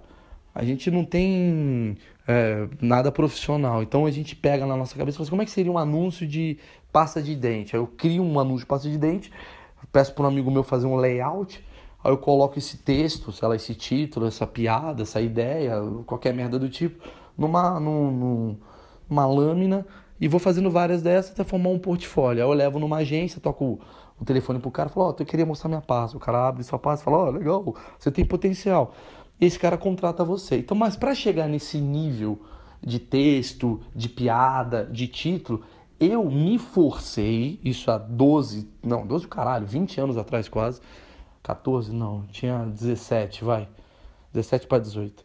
A gente não tem é, nada profissional. Então a gente pega na nossa cabeça e fala assim, como é que seria um anúncio de pasta de dente? Aí eu crio um anúncio de pasta de dente, peço para um amigo meu fazer um layout Aí eu coloco esse texto, sei lá, esse título, essa piada, essa ideia, qualquer merda do tipo, numa, num, numa lâmina e vou fazendo várias dessas até formar um portfólio. Aí eu levo numa agência, toco o, telefone pro cara falo, ó, oh, eu queria mostrar minha pasta. O cara abre sua pasta e fala, ó, oh, legal, você tem potencial. E esse cara contrata você. Então, mas para chegar nesse nível de texto, de piada, de título, eu me forcei, isso há 12, não, 12 caralho, 20 anos atrás quase, 14, não, tinha 17, vai. 17 para 18.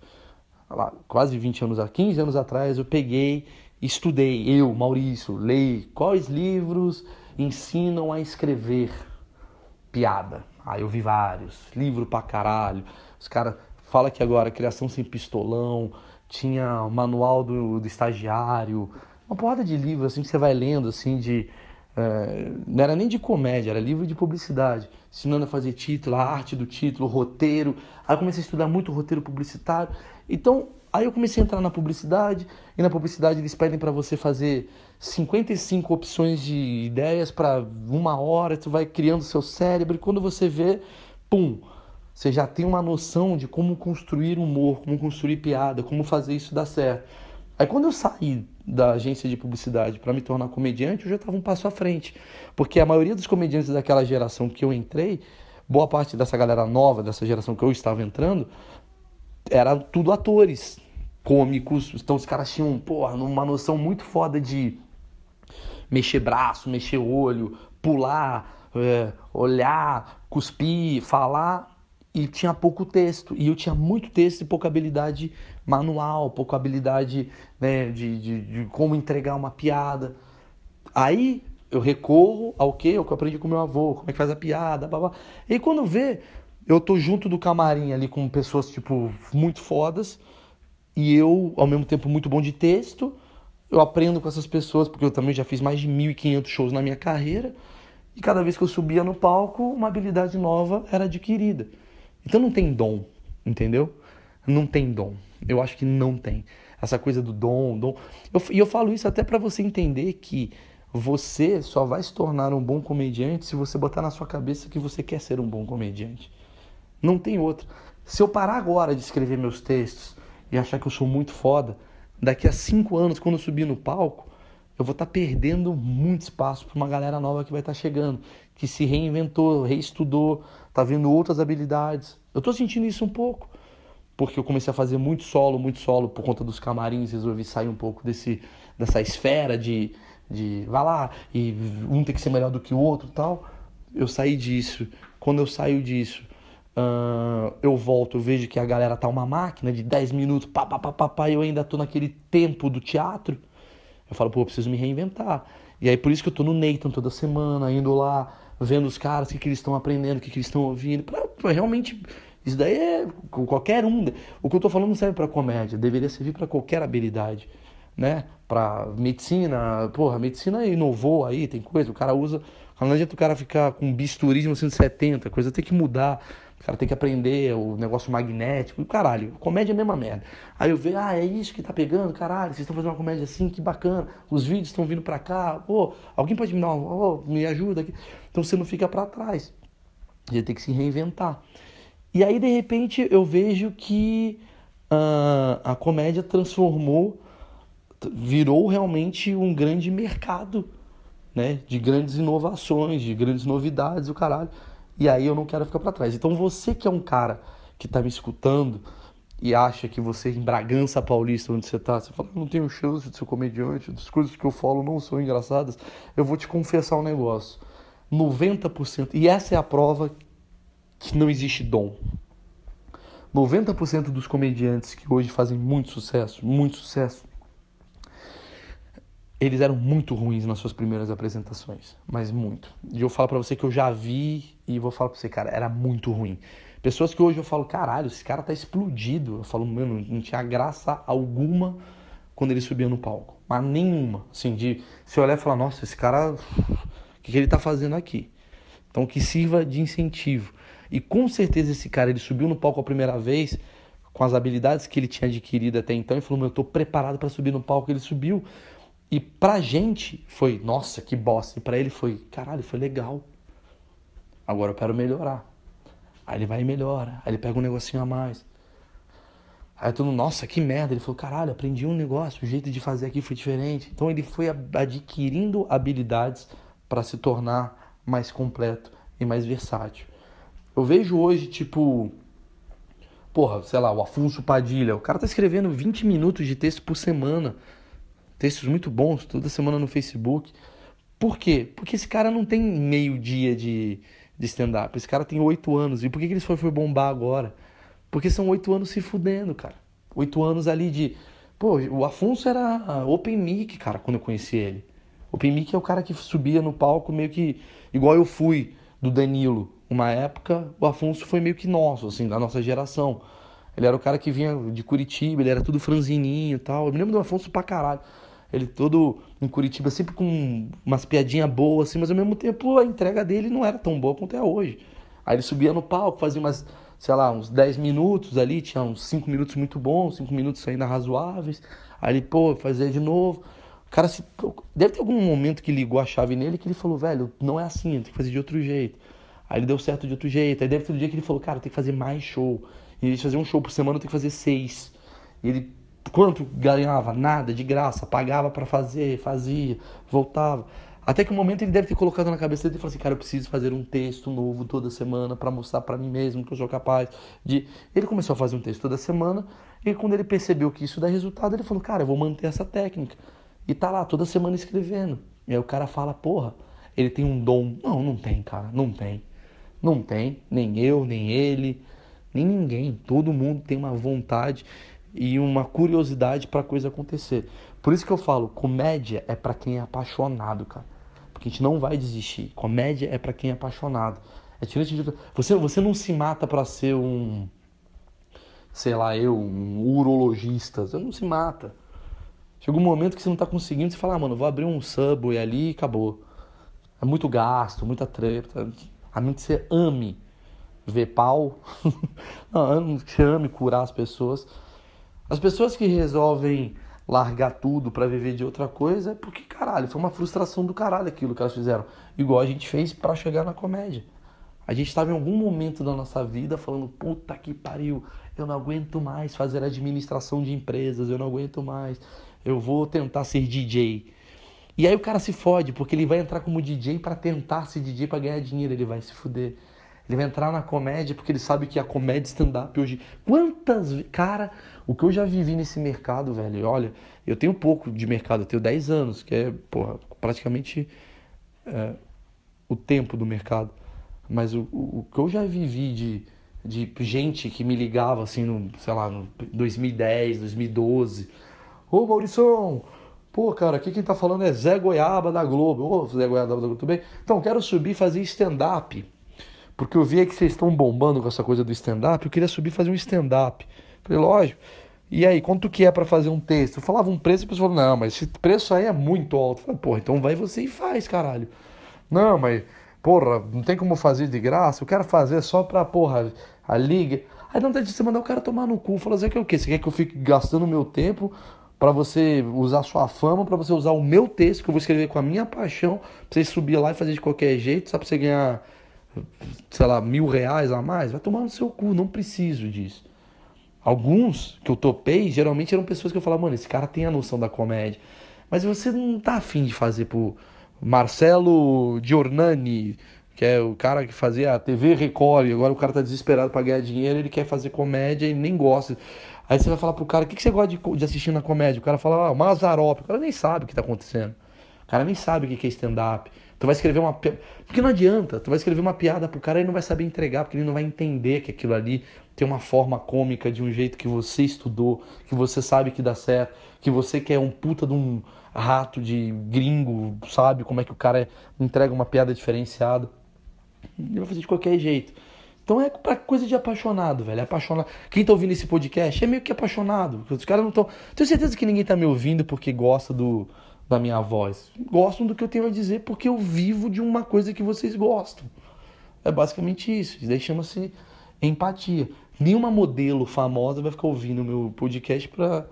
Lá, quase 20 anos, 15 anos atrás, eu peguei, estudei, eu, Maurício, leio quais livros ensinam a escrever piada. Aí eu vi vários, livro pra caralho. Os caras falam que agora criação sem pistolão, tinha manual do, do estagiário, uma porrada de livros assim que você vai lendo assim de É, não era nem de comédia, era livro de publicidade, ensinando a fazer título, a arte do título, roteiro. Aí eu comecei a estudar muito roteiro publicitário. Então, aí eu comecei a entrar na publicidade, e na publicidade eles pedem para você fazer 55 opções de ideias para uma hora, tu vai criando seu cérebro, e quando você vê, pum, você já tem uma noção de como construir humor, como construir piada, como fazer isso dar certo. Aí quando eu saí da agência de publicidade para me tornar comediante, eu já estava um passo à frente. Porque a maioria dos comediantes daquela geração que eu entrei, boa parte dessa galera nova, dessa geração que eu estava entrando, era tudo atores, cômicos. Então os caras tinham, porra, uma noção muito foda de mexer braço, mexer olho, pular, é, olhar, cuspir, falar. E tinha pouco texto. E eu tinha muito texto e pouca habilidade manual, pouca habilidade né, de, de, de como entregar uma piada. Aí eu recorro ao que? Eu aprendi com meu avô, como é que faz a piada, blá, blá. E quando vê, eu tô junto do camarim ali com pessoas, tipo, muito fodas, e eu, ao mesmo tempo, muito bom de texto, eu aprendo com essas pessoas, porque eu também já fiz mais de 1.500 shows na minha carreira, e cada vez que eu subia no palco, uma habilidade nova era adquirida. Então não tem dom, entendeu? Não tem dom. Eu acho que não tem. Essa coisa do dom, dom. Eu, e eu falo isso até para você entender que você só vai se tornar um bom comediante se você botar na sua cabeça que você quer ser um bom comediante. Não tem outra. Se eu parar agora de escrever meus textos e achar que eu sou muito foda, daqui a cinco anos, quando eu subir no palco, eu vou estar tá perdendo muito espaço para uma galera nova que vai estar tá chegando, que se reinventou, reestudou, tá vendo outras habilidades. Eu estou sentindo isso um pouco porque eu comecei a fazer muito solo, muito solo por conta dos camarins, resolvi sair um pouco desse, dessa esfera de, de vai lá e um tem que ser melhor do que o outro tal. Eu saí disso. Quando eu saio disso, uh, eu volto, eu vejo que a galera tá uma máquina de 10 minutos, pá, pá, pá, pá, pá, e eu ainda tô naquele tempo do teatro. Eu falo, pô, eu preciso me reinventar. E aí por isso que eu tô no Nathan toda semana, indo lá, vendo os caras, o que, que eles estão aprendendo, o que, que eles estão ouvindo, pra, pra realmente isso daí é qualquer um. O que eu estou falando não serve para comédia, deveria servir para qualquer habilidade, né? Para medicina, porra, a medicina inovou aí, tem coisa, o cara usa. Não adianta o cara ficar com bisturi de 1970, coisa tem que mudar. O cara tem que aprender o negócio magnético. Caralho, comédia é a mesma merda. Aí eu vejo, ah, é isso que tá pegando, caralho, vocês estão fazendo uma comédia assim, que bacana. Os vídeos estão vindo pra cá, pô, alguém pode me dar uma, oh, me ajuda aqui. Então você não fica para trás. Você tem que se reinventar. E aí, de repente, eu vejo que uh, a comédia transformou, virou realmente um grande mercado, né? De grandes inovações, de grandes novidades, o caralho. E aí eu não quero ficar para trás. Então você que é um cara que tá me escutando e acha que você em Bragança Paulista, onde você tá, você fala, não tenho chance de ser comediante, as coisas que eu falo não são engraçadas, eu vou te confessar um negócio. 90%, e essa é a prova que não existe dom. 90% dos comediantes que hoje fazem muito sucesso, muito sucesso, eles eram muito ruins nas suas primeiras apresentações, mas muito. E eu falo para você que eu já vi e vou falar para você, cara, era muito ruim. Pessoas que hoje eu falo, caralho, esse cara tá explodido. Eu falo, mano, não tinha graça alguma quando ele subia no palco, mas nenhuma. Assim, de se olhar e falar, nossa, esse cara, que, que ele tá fazendo aqui? Então que sirva de incentivo. E com certeza esse cara ele subiu no palco a primeira vez com as habilidades que ele tinha adquirido até então e falou: "Eu estou preparado para subir no palco". Ele subiu. E pra gente foi, nossa, que bosta. E pra ele foi, caralho, foi legal. Agora eu quero melhorar. Aí ele vai e melhora. Aí ele pega um negocinho a mais. Aí todo mundo, nossa, que merda. Ele falou, caralho, aprendi um negócio, o jeito de fazer aqui foi diferente. Então ele foi adquirindo habilidades para se tornar mais completo e mais versátil. Eu vejo hoje, tipo, porra, sei lá, o Afonso Padilha, o cara tá escrevendo 20 minutos de texto por semana. Textos muito bons, toda semana no Facebook. Por quê? Porque esse cara não tem meio dia de, de stand-up. Esse cara tem oito anos. E por que, que ele foi, foi bombar agora? Porque são oito anos se fudendo, cara. Oito anos ali de. Pô, o Afonso era Open Mic, cara, quando eu conheci ele. Open Mic é o cara que subia no palco meio que. Igual eu fui do Danilo uma época, o Afonso foi meio que nosso, assim, da nossa geração. Ele era o cara que vinha de Curitiba, ele era tudo franzininho e tal. Eu me lembro do Afonso pra caralho. Ele todo em Curitiba, sempre com umas piadinhas boas, assim, mas ao mesmo tempo a entrega dele não era tão boa quanto é hoje. Aí ele subia no palco, fazia umas, sei lá, uns 10 minutos ali, tinha uns 5 minutos muito bons, 5 minutos ainda razoáveis. Aí ele, pô, fazia de novo. O cara se. Deve ter algum momento que ligou a chave nele que ele falou, velho, não é assim, tem que fazer de outro jeito. Aí ele deu certo de outro jeito. Aí deve ter um dia que ele falou, cara, tem que fazer mais show. E ele fazer um show por semana, tem que fazer seis. E ele, quanto ganhava? Nada, de graça. Pagava para fazer, fazia, voltava. Até que um momento ele deve ter colocado na cabeça dele e falou assim, cara, eu preciso fazer um texto novo toda semana para mostrar para mim mesmo que eu sou capaz de... Ele começou a fazer um texto toda semana e quando ele percebeu que isso dá resultado, ele falou, cara, eu vou manter essa técnica. E tá lá toda semana escrevendo. E aí o cara fala, porra, ele tem um dom. Não, não tem, cara, não tem. Não tem, nem eu, nem ele, nem ninguém. Todo mundo tem uma vontade e uma curiosidade para coisa acontecer. Por isso que eu falo, comédia é para quem é apaixonado, cara. Porque a gente não vai desistir. Comédia é para quem é apaixonado. É diferente de você, você não se mata para ser um sei lá, eu, um urologista, você não se mata. Chega um momento que você não tá conseguindo, você fala, ah, mano, vou abrir um subway ali e acabou. É muito gasto, muita treta. A menos que você ame ver pau, não, você ame curar as pessoas. As pessoas que resolvem largar tudo para viver de outra coisa é porque, caralho, foi uma frustração do caralho aquilo que elas fizeram. Igual a gente fez para chegar na comédia. A gente estava em algum momento da nossa vida falando, puta que pariu, eu não aguento mais fazer administração de empresas, eu não aguento mais, eu vou tentar ser DJ. E aí o cara se fode, porque ele vai entrar como DJ para tentar ser DJ para ganhar dinheiro, ele vai se fuder. Ele vai entrar na comédia porque ele sabe que a comédia stand-up hoje. Quantas. Cara, o que eu já vivi nesse mercado, velho. Olha, eu tenho pouco de mercado, eu tenho 10 anos, que é, porra, praticamente é, o tempo do mercado. Mas o, o, o, que eu já vivi de, de gente que me ligava assim, no, sei lá, no 2010, 2012. Ô Maurição, Pô, cara, aqui quem tá falando é Zé Goiaba da Globo. Ô, Zé Goiaba da Globo, tudo bem? Então, quero subir e fazer stand-up. Porque eu vi que vocês estão bombando com essa coisa do stand-up. Eu queria subir e fazer um stand-up. Falei, lógico. E aí, quanto que é para fazer um texto? Eu falava um preço e a pessoa falou, não, mas esse preço aí é muito alto. Eu falei, porra, então vai você e faz, caralho. Não, mas, porra, não tem como fazer de graça. Eu quero fazer só pra, porra, a liga. Aí não tem de você mandar o cara tomar no cu. Falar, Zé, que é o quê? Você quer que eu fique gastando meu tempo para você usar sua fama, para você usar o meu texto que eu vou escrever com a minha paixão, pra você subir lá e fazer de qualquer jeito, só pra você ganhar, sei lá, mil reais a mais? Vai tomar no seu cu, não preciso disso. Alguns que eu topei, geralmente eram pessoas que eu falava, mano, esse cara tem a noção da comédia. Mas você não tá afim de fazer por Marcelo Giornani, que é o cara que fazia a TV Record, agora o cara tá desesperado para ganhar dinheiro, ele quer fazer comédia e nem gosta. Aí você vai falar pro cara, o que, que você gosta de, de assistir na comédia? O cara fala, ah, Mazarop. O cara nem sabe o que tá acontecendo. O cara nem sabe o que é stand-up. Tu vai escrever uma. Porque não adianta, tu vai escrever uma piada pro cara e não vai saber entregar, porque ele não vai entender que aquilo ali tem uma forma cômica de um jeito que você estudou, que você sabe que dá certo, que você quer um puta de um rato de gringo, sabe como é que o cara entrega uma piada diferenciada. Ele vai fazer de qualquer jeito. Então é pra coisa de apaixonado, velho. Apaixonado. Quem tá ouvindo esse podcast é meio que apaixonado. Os caras não estão. Tenho certeza que ninguém tá me ouvindo porque gosta do, da minha voz. Gostam do que eu tenho a dizer porque eu vivo de uma coisa que vocês gostam. É basicamente isso. Isso daí chama-se empatia. Nenhuma modelo famosa vai ficar ouvindo o meu podcast pra.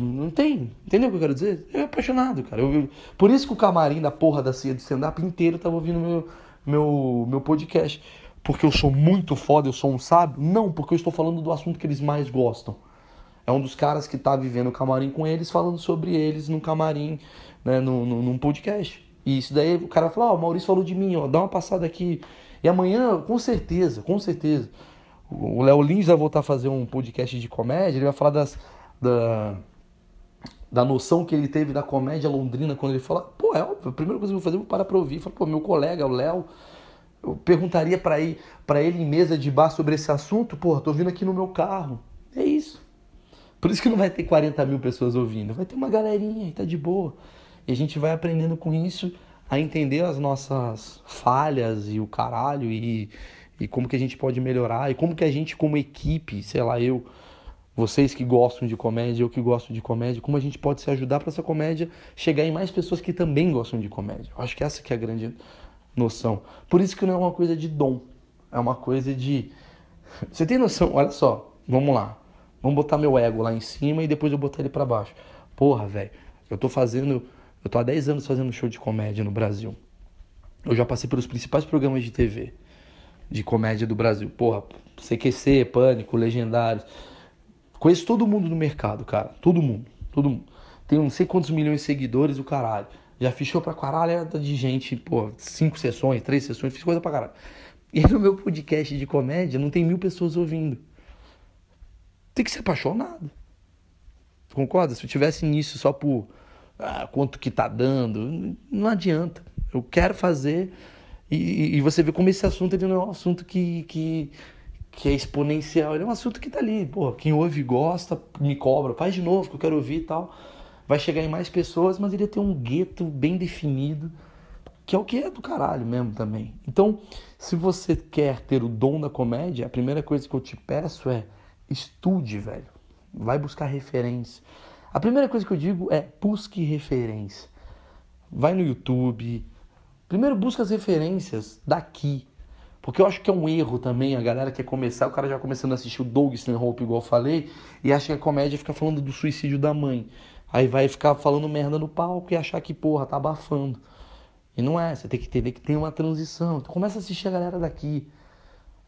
Não tem. Entendeu o que eu quero dizer? Eu é apaixonado, cara. Eu, eu... Por isso que o camarim da porra da ceia de stand-up inteiro tava ouvindo meu, meu, meu podcast porque eu sou muito foda, eu sou um sábio. Não, porque eu estou falando do assunto que eles mais gostam. É um dos caras que está vivendo o camarim com eles, falando sobre eles no camarim, né, no, no, num podcast. E isso daí o cara fala, ó, oh, o Maurício falou de mim, ó, dá uma passada aqui. E amanhã, com certeza, com certeza, o Léo Lins vai voltar a fazer um podcast de comédia, ele vai falar das, da, da noção que ele teve da comédia londrina quando ele fala, pô, é óbvio, a primeira coisa que eu vou fazer, eu vou parar pra ouvir. Fala, pô, meu colega, o Léo, eu perguntaria para ele, ele em mesa de bar sobre esse assunto, porra, tô vindo aqui no meu carro. É isso. Por isso que não vai ter 40 mil pessoas ouvindo, vai ter uma galerinha e tá de boa. E a gente vai aprendendo com isso a entender as nossas falhas e o caralho e, e como que a gente pode melhorar e como que a gente como equipe, sei lá, eu vocês que gostam de comédia, eu que gosto de comédia, como a gente pode se ajudar para essa comédia chegar em mais pessoas que também gostam de comédia. Eu acho que essa que é a grande noção. Por isso que não é uma coisa de dom, é uma coisa de Você tem noção? Olha só, vamos lá. Vamos botar meu ego lá em cima e depois eu botar ele para baixo. Porra, velho, eu tô fazendo, eu tô há 10 anos fazendo show de comédia no Brasil. Eu já passei pelos principais programas de TV de comédia do Brasil. Porra, CQC, Pânico, Legendários. Conheço todo mundo no mercado, cara. Todo mundo. Todo mundo. Tenho não sei quantos milhões de seguidores, o caralho. Já fiz show pra caralho de gente, pô, cinco sessões, três sessões, fiz coisa pra caralho. E no meu podcast de comédia não tem mil pessoas ouvindo. Tem que ser apaixonado. Concorda? Se eu tivesse nisso só por ah, quanto que tá dando, não adianta. Eu quero fazer. E, e você vê como esse assunto ele não é um assunto que, que que é exponencial. Ele é um assunto que tá ali, pô, quem ouve gosta, me cobra, faz de novo que eu quero ouvir e tal. Vai chegar em mais pessoas, mas ele tem um gueto bem definido, que é o que é do caralho mesmo também. Então, se você quer ter o dom da comédia, a primeira coisa que eu te peço é estude, velho. Vai buscar referência. A primeira coisa que eu digo é busque referência. Vai no YouTube. Primeiro busca as referências daqui. Porque eu acho que é um erro também a galera quer começar, o cara já começando a assistir o Doug Stanhope, igual eu falei, e acha que a comédia fica falando do suicídio da mãe. Aí vai ficar falando merda no palco e achar que, porra, tá abafando. E não é, você tem que entender que tem uma transição. Então começa a assistir a galera daqui.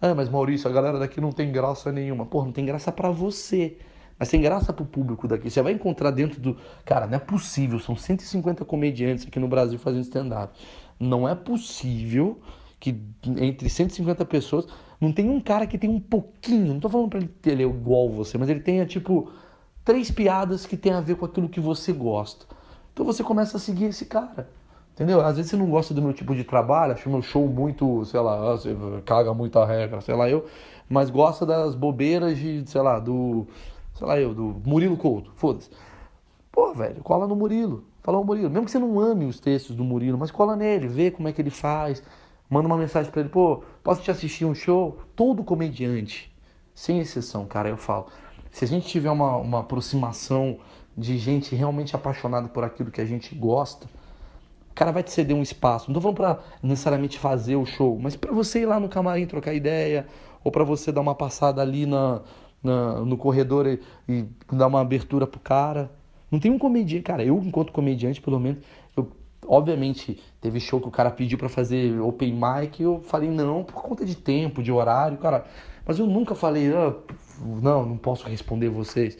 Ah, mas Maurício, a galera daqui não tem graça nenhuma. Porra, não tem graça para você. Mas tem graça pro público daqui. Você vai encontrar dentro do. Cara, não é possível. São 150 comediantes aqui no Brasil fazendo stand-up. Não é possível que entre 150 pessoas não tem um cara que tem um pouquinho, não tô falando para ele ter é igual você, mas ele tenha tipo três piadas que tem a ver com aquilo que você gosta. Então você começa a seguir esse cara. Entendeu? Às vezes você não gosta do meu tipo de trabalho, acha meu show muito, sei lá, caga muita regra, sei lá eu, mas gosta das bobeiras de, sei lá, do, sei lá eu, do Murilo Couto, foda-se. Pô, velho, cola no Murilo, fala o Murilo, mesmo que você não ame os textos do Murilo, mas cola nele, vê como é que ele faz, manda uma mensagem para ele, pô, posso te assistir um show? Todo comediante, sem exceção, cara, eu falo. Se a gente tiver uma, uma aproximação de gente realmente apaixonada por aquilo que a gente gosta, o cara vai te ceder um espaço. Não tô falando necessariamente fazer o show, mas para você ir lá no camarim trocar ideia, ou para você dar uma passada ali na, na no corredor e, e, dar uma abertura pro cara. Não tem um comediante, cara, eu enquanto comediante, pelo menos, eu Obviamente, teve show que o cara pediu para fazer open mic e eu falei não, por conta de tempo, de horário, cara. Mas eu nunca falei, ah, não, não posso responder vocês.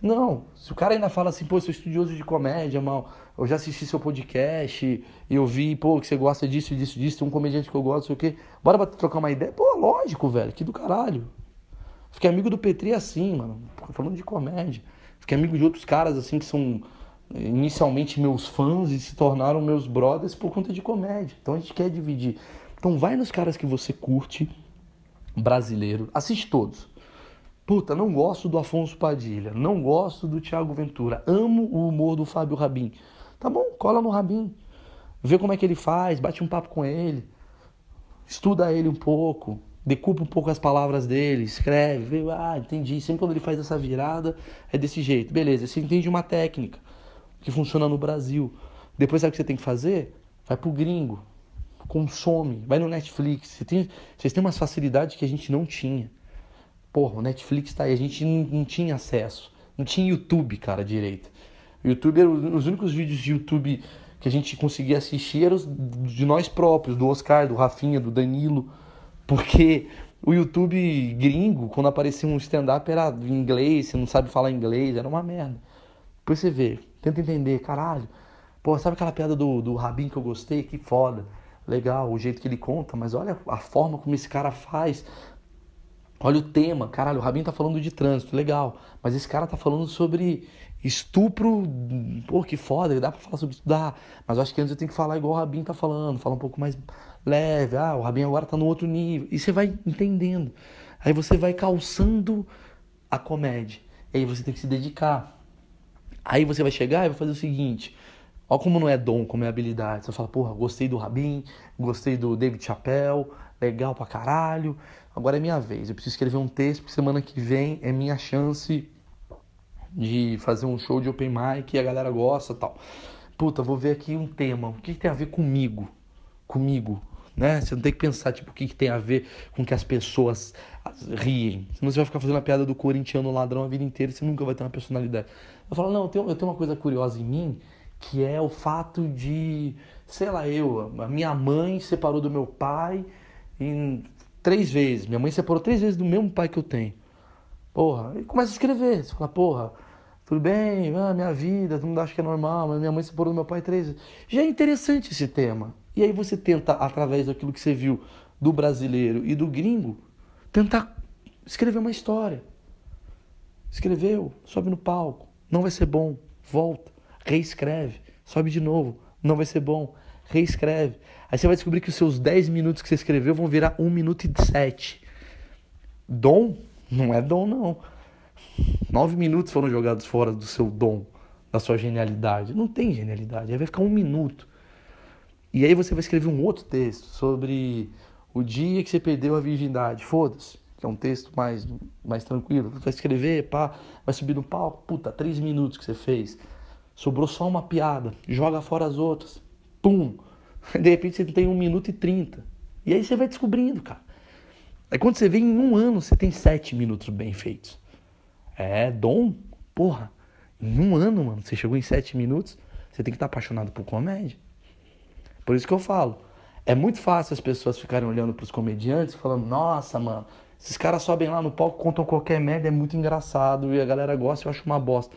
Não, se o cara ainda fala assim, pô, sou estudioso de comédia, mal, eu já assisti seu podcast eu vi, pô, que você gosta disso, disso, disso, tem um comediante que eu gosto, sei o quê. Bora trocar uma ideia? Pô, lógico, velho, que do caralho. Fiquei amigo do Petri assim, mano, falando de comédia. Fiquei amigo de outros caras assim que são inicialmente meus fãs e se tornaram meus brothers por conta de comédia. Então a gente quer dividir. Então vai nos caras que você curte, brasileiro, assiste todos. Puta, não gosto do Afonso Padilha, não gosto do Thiago Ventura, amo o humor do Fábio Rabin. Tá bom, cola no Rabin. Vê como é que ele faz, bate um papo com ele. Estuda ele um pouco, decupa um pouco as palavras dele, escreve, vê, ah, entendi. Sempre quando ele faz essa virada, é desse jeito. Beleza, você entende uma técnica que funciona no Brasil. Depois sabe o que você tem que fazer? Vai pro gringo, consome, vai no Netflix. Você tem, vocês têm umas facilidades que a gente não tinha. Porra, o Netflix tá aí, a gente não, não tinha acesso. Não tinha YouTube, cara, direito. YouTube era os únicos vídeos de YouTube que a gente conseguia assistir eram de nós próprios, do Oscar, do Rafinha, do Danilo. Porque o YouTube gringo, quando aparecia um stand-up, era em inglês, você não sabe falar inglês, era uma merda. Depois você vê, Tenta entender, caralho. Pô, sabe aquela piada do, do Rabin que eu gostei? Que foda. Legal, o jeito que ele conta, mas olha a forma como esse cara faz. Olha o tema, caralho, o Rabin tá falando de trânsito, legal. Mas esse cara tá falando sobre estupro, pô, que foda, dá pra falar sobre isso, dá. Mas eu acho que antes eu tenho que falar igual o Rabin tá falando, falar um pouco mais leve. Ah, o Rabin agora tá no outro nível. E você vai entendendo. Aí você vai calçando a comédia. E aí você tem que se dedicar. Aí você vai chegar e vai fazer o seguinte: ó, como não é dom, como é habilidade. Você fala, porra, gostei do Rabin, gostei do David Chappelle, legal pra caralho. Agora é minha vez. Eu preciso escrever um texto, semana que vem é minha chance de fazer um show de open mic e a galera gosta tal. Puta, vou ver aqui um tema. O que, que tem a ver comigo? Comigo, né? Você não tem que pensar, tipo, o que, que tem a ver com que as pessoas riem. Senão você vai ficar fazendo a piada do corintiano ladrão a vida inteira e você nunca vai ter uma personalidade. Eu falo, não, eu tenho, eu tenho uma coisa curiosa em mim, que é o fato de, sei lá, eu, a minha mãe separou do meu pai em três vezes. Minha mãe separou três vezes do mesmo pai que eu tenho. Porra, e começa a escrever. Você fala, porra, tudo bem, ah, minha vida, todo mundo acha que é normal, mas minha mãe separou do meu pai três vezes. Já é interessante esse tema. E aí você tenta, através daquilo que você viu do brasileiro e do gringo, tentar escrever uma história. Escreveu, sobe no palco, não vai ser bom, volta, reescreve, sobe de novo, não vai ser bom, reescreve. Aí você vai descobrir que os seus 10 minutos que você escreveu vão virar 1 minuto e 7. Dom? Não é dom, não. 9 minutos foram jogados fora do seu dom, da sua genialidade. Não tem genialidade, aí vai ficar um minuto. E aí você vai escrever um outro texto sobre o dia que você perdeu a virgindade. Foda-se, que é um texto mais, mais tranquilo. Vai escrever, pá, vai subir no palco. Puta, 3 minutos que você fez. Sobrou só uma piada. Joga fora as outras. Pum, De repente você tem 1 minuto e 30. E aí você vai descobrindo, cara. Aí quando você vê em um ano, você tem 7 minutos bem feitos. É dom, porra. Em um ano, mano, você chegou em 7 minutos, você tem que estar apaixonado por comédia. Por isso que eu falo. É muito fácil as pessoas ficarem olhando para os comediantes falando, nossa, mano, esses caras sobem lá no palco, contam qualquer merda, é muito engraçado e a galera gosta, eu acho uma bosta.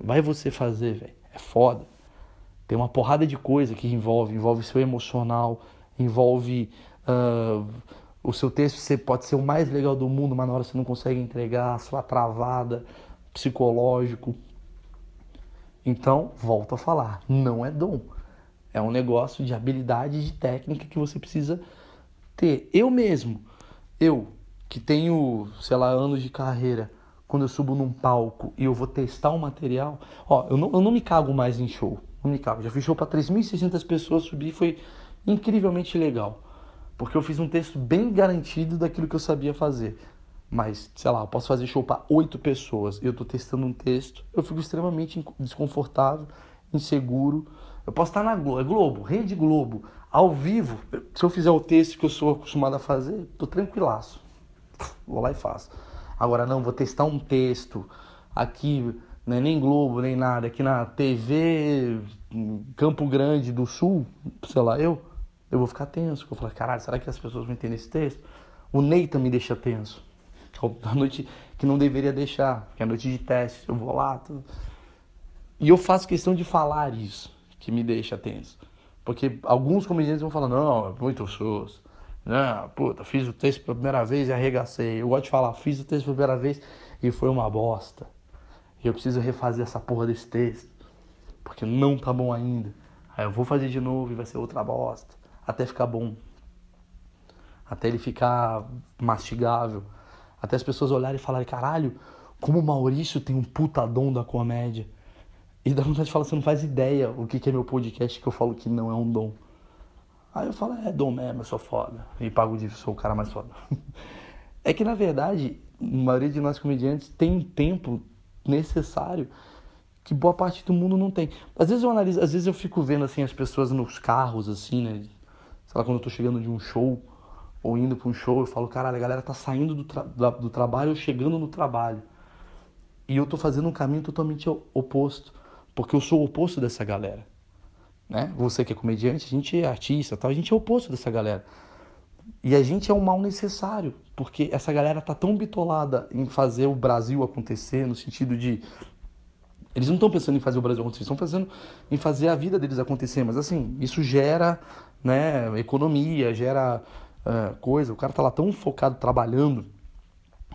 Vai você fazer, velho. É foda. Tem uma porrada de coisa que envolve, envolve seu emocional, envolve uh, o seu texto você pode ser o mais legal do mundo, mas na hora você não consegue entregar, sua travada, psicológico. Então, volto a falar, não é dom. É um negócio de habilidade, de técnica que você precisa ter. Eu mesmo, eu que tenho, sei lá, anos de carreira, quando eu subo num palco e eu vou testar um material, ó, eu não, eu não me cago mais em show comunicava. Já fiz show para 3.600 pessoas, subi foi incrivelmente legal. Porque eu fiz um texto bem garantido daquilo que eu sabia fazer. Mas, sei lá, eu posso fazer show para oito pessoas eu estou testando um texto, eu fico extremamente desconfortável, inseguro. Eu posso estar na Globo, é Globo, Rede Globo, ao vivo. Se eu fizer o texto que eu sou acostumado a fazer, tô tranquilaço. Vou lá e faço. Agora não, vou testar um texto aqui é nem Globo, nem nada, aqui na TV Campo Grande do Sul, sei lá, eu, eu vou ficar tenso. Eu vou falar, caralho, será que as pessoas vão entender esse texto? O Neita me deixa tenso. A noite que não deveria deixar, que é a noite de teste. Eu vou lá. Tudo. E eu faço questão de falar isso, que me deixa tenso. Porque alguns comediantes vão falar, não, é muito sus. Não, puta, fiz o texto pela primeira vez e arregacei. Eu gosto de falar, fiz o texto pela primeira vez e foi uma bosta. E eu preciso refazer essa porra desse texto. Porque não tá bom ainda. Aí eu vou fazer de novo e vai ser outra bosta. Até ficar bom. Até ele ficar mastigável. Até as pessoas olharem e falarem, caralho, como o Maurício tem um puta dom da comédia. E dá vontade de falar, você não faz ideia o que é meu podcast que eu falo que não é um dom. Aí eu falo, é dom mesmo, eu sou foda. E pago de sou o cara mais foda. é que na verdade, a maioria de nós comediantes tem um tempo necessário que boa parte do mundo não tem. Às vezes eu analiso, às vezes eu fico vendo assim as pessoas nos carros assim, né? Sei lá, quando eu tô chegando de um show ou indo para um show, eu falo, caralho, a galera tá saindo do, tra do trabalho ou chegando no trabalho. E eu tô fazendo um caminho totalmente oposto, porque eu sou o oposto dessa galera. Né? Você que é comediante, a gente é artista, tal, a gente é o oposto dessa galera. E a gente é um mal necessário, porque essa galera tá tão bitolada em fazer o Brasil acontecer, no sentido de. Eles não estão pensando em fazer o Brasil acontecer, estão pensando em fazer a vida deles acontecer. Mas assim, isso gera né, economia, gera uh, coisa. O cara tá lá tão focado trabalhando,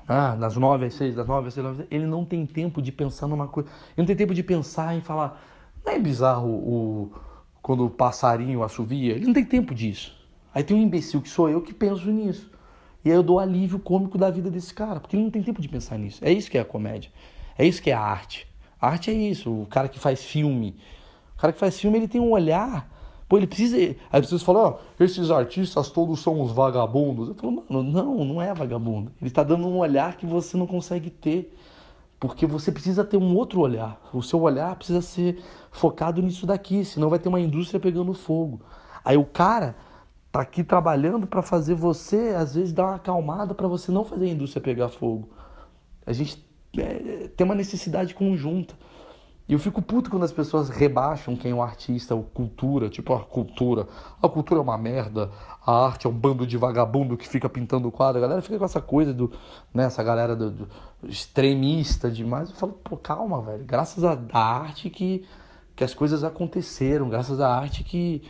ah, das nove às seis, das nove às seis, ele não tem tempo de pensar numa coisa. Ele não tem tempo de pensar em falar. Não é bizarro o, quando o passarinho assovia? Ele não tem tempo disso. Aí tem um imbecil que sou eu que penso nisso. E aí eu dou alívio cômico da vida desse cara, porque ele não tem tempo de pensar nisso. É isso que é a comédia. É isso que é a arte. A arte é isso, o cara que faz filme. O cara que faz filme, ele tem um olhar. Pô, ele precisa. Aí pessoas falam, ó, oh, esses artistas todos são os vagabundos. Eu falo, mano, não, não é vagabundo. Ele está dando um olhar que você não consegue ter. Porque você precisa ter um outro olhar. O seu olhar precisa ser focado nisso daqui, senão vai ter uma indústria pegando fogo. Aí o cara tá aqui trabalhando para fazer você, às vezes, dar uma acalmada para você não fazer a indústria pegar fogo. A gente é, tem uma necessidade conjunta. E eu fico puto quando as pessoas rebaixam quem é um artista, ou cultura, tipo a cultura. A cultura é uma merda, a arte é um bando de vagabundo que fica pintando o quadro. A galera fica com essa coisa do, né, essa galera do, do extremista demais. Eu falo, pô, calma, velho. Graças à arte que, que as coisas aconteceram, graças à arte que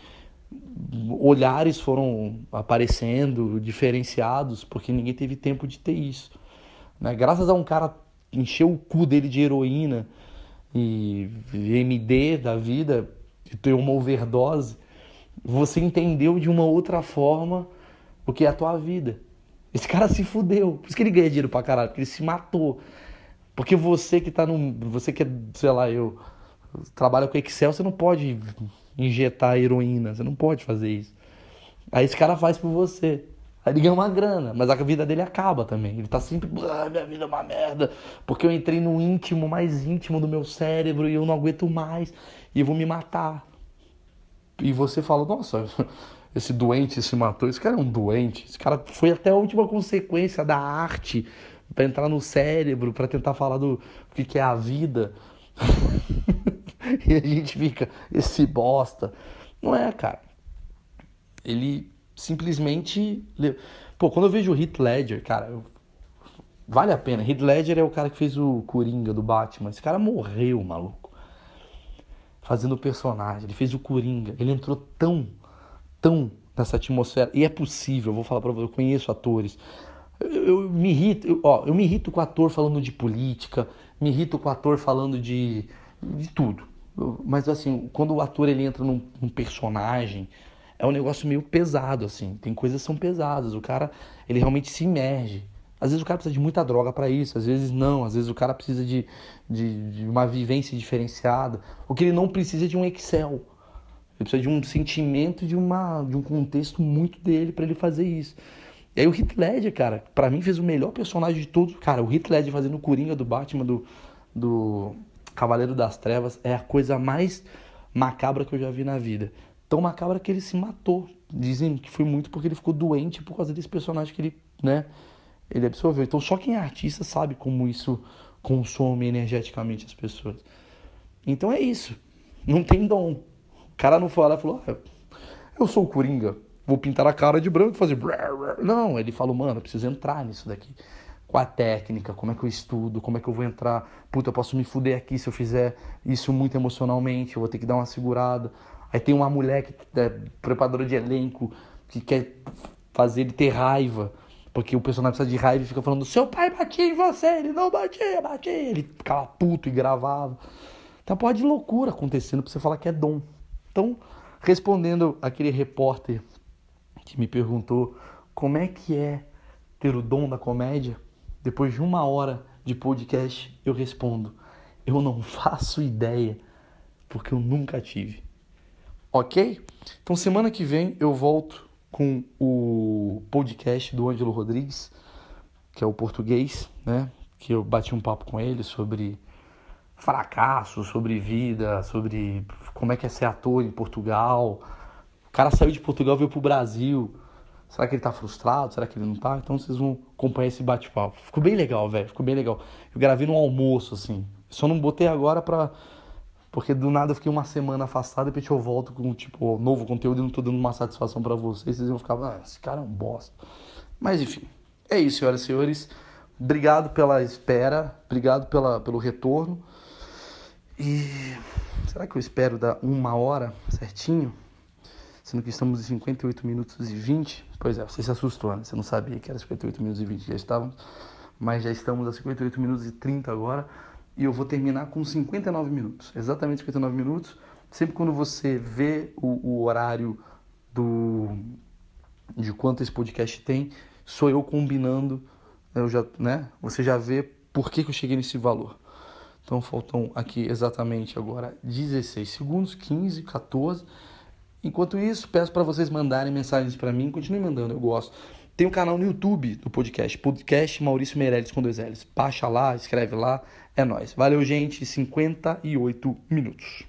olhares foram aparecendo, diferenciados, porque ninguém teve tempo de ter isso. Né? Graças a um cara encher o cu dele de heroína e MD da vida, de ter uma overdose, você entendeu de uma outra forma o que é a tua vida. Esse cara se fudeu. Por isso que ele ganha dinheiro pra caralho, porque ele se matou. Porque você que tá num. Você que é, sei lá, eu. Trabalha com Excel, você não pode injetar heroína, você não pode fazer isso. Aí esse cara faz por você. Aí ele ganha uma grana, mas a vida dele acaba também. Ele tá sempre, ah, minha vida é uma merda, porque eu entrei no íntimo, mais íntimo do meu cérebro e eu não aguento mais e vou me matar. E você fala, nossa, esse doente se matou, esse cara é um doente, esse cara foi até a última consequência da arte para entrar no cérebro, para tentar falar do que, que é a vida. e a gente fica, esse bosta. Não é, cara. Ele simplesmente. Pô, quando eu vejo o Heath Ledger, cara, eu... vale a pena. Heath Ledger é o cara que fez o Coringa do Batman. Esse cara morreu, maluco. Fazendo o personagem. Ele fez o Coringa. Ele entrou tão, tão nessa atmosfera. E é possível, eu vou falar pra você, eu conheço atores. Eu, eu me irrito, eu, ó, eu me irrito com ator falando de política, me irrito com ator falando de, de tudo. Mas assim, quando o ator ele entra num, num personagem, é um negócio meio pesado, assim. Tem coisas que são pesadas. O cara, ele realmente se imerge. Às vezes o cara precisa de muita droga para isso, às vezes não. Às vezes o cara precisa de, de, de, uma vivência diferenciada. O que ele não precisa é de um Excel. Ele precisa de um sentimento, de, uma, de um contexto muito dele para ele fazer isso. E aí o Heath Ledger, cara, para mim fez o melhor personagem de todos. Cara, o Heath Ledger fazendo o Coringa do Batman, do, do Cavaleiro das Trevas, é a coisa mais macabra que eu já vi na vida tão macabra que ele se matou. Dizem que foi muito porque ele ficou doente por causa desse personagem que ele, né, ele absorveu. Então só quem é artista sabe como isso consome energeticamente as pessoas. Então é isso. Não tem dom. O cara não foi lá e falou: ah, Eu sou o Coringa, vou pintar a cara de branco e fazer. Não, ele falou: Mano, eu preciso entrar nisso daqui. Qual a técnica? Como é que eu estudo? Como é que eu vou entrar? Puta, eu posso me fuder aqui se eu fizer isso muito emocionalmente. Eu vou ter que dar uma segurada. Aí tem uma mulher que é preparadora de elenco que quer fazer ele ter raiva. Porque o personagem precisa de raiva e fica falando: Seu pai batia em você, ele não batia, batia. Ele ficava puto e gravava. Então pode de loucura acontecendo pra você falar que é dom. Então, respondendo aquele repórter que me perguntou como é que é ter o dom da comédia, depois de uma hora de podcast, eu respondo: Eu não faço ideia, porque eu nunca tive. Ok? Então semana que vem eu volto com o podcast do Ângelo Rodrigues, que é o português, né? Que eu bati um papo com ele sobre fracasso, sobre vida, sobre como é que é ser ator em Portugal. O cara saiu de Portugal e veio pro Brasil. Será que ele tá frustrado? Será que ele não tá? Então vocês vão acompanhar esse bate-papo. Ficou bem legal, velho. Ficou bem legal. Eu gravei no almoço, assim. Só não botei agora pra porque do nada eu fiquei uma semana afastado depois eu volto com, tipo, novo conteúdo e não tô dando uma satisfação para vocês. Vocês vão ficar, ah, esse cara é um bosta. Mas enfim, é isso, senhoras e senhores. Obrigado pela espera, obrigado pela, pelo retorno. E será que eu espero dar uma hora certinho? Sendo que estamos em 58 minutos e 20. Pois é, você se assustou, né? Você não sabia que era 58 minutos e 20, já estávamos. Mas já estamos a 58 minutos e 30 agora e eu vou terminar com 59 minutos, exatamente 59 minutos. Sempre quando você vê o, o horário do de quanto esse podcast tem, sou eu combinando, eu já, né? Você já vê por que, que eu cheguei nesse valor. Então faltam aqui exatamente agora 16 segundos, 15, 14. Enquanto isso, peço para vocês mandarem mensagens para mim, continue mandando, eu gosto. Tem um canal no YouTube do podcast, podcast Maurício Meirelles com dois L's. Baixa lá, escreve lá, é nóis. Valeu, gente, 58 minutos.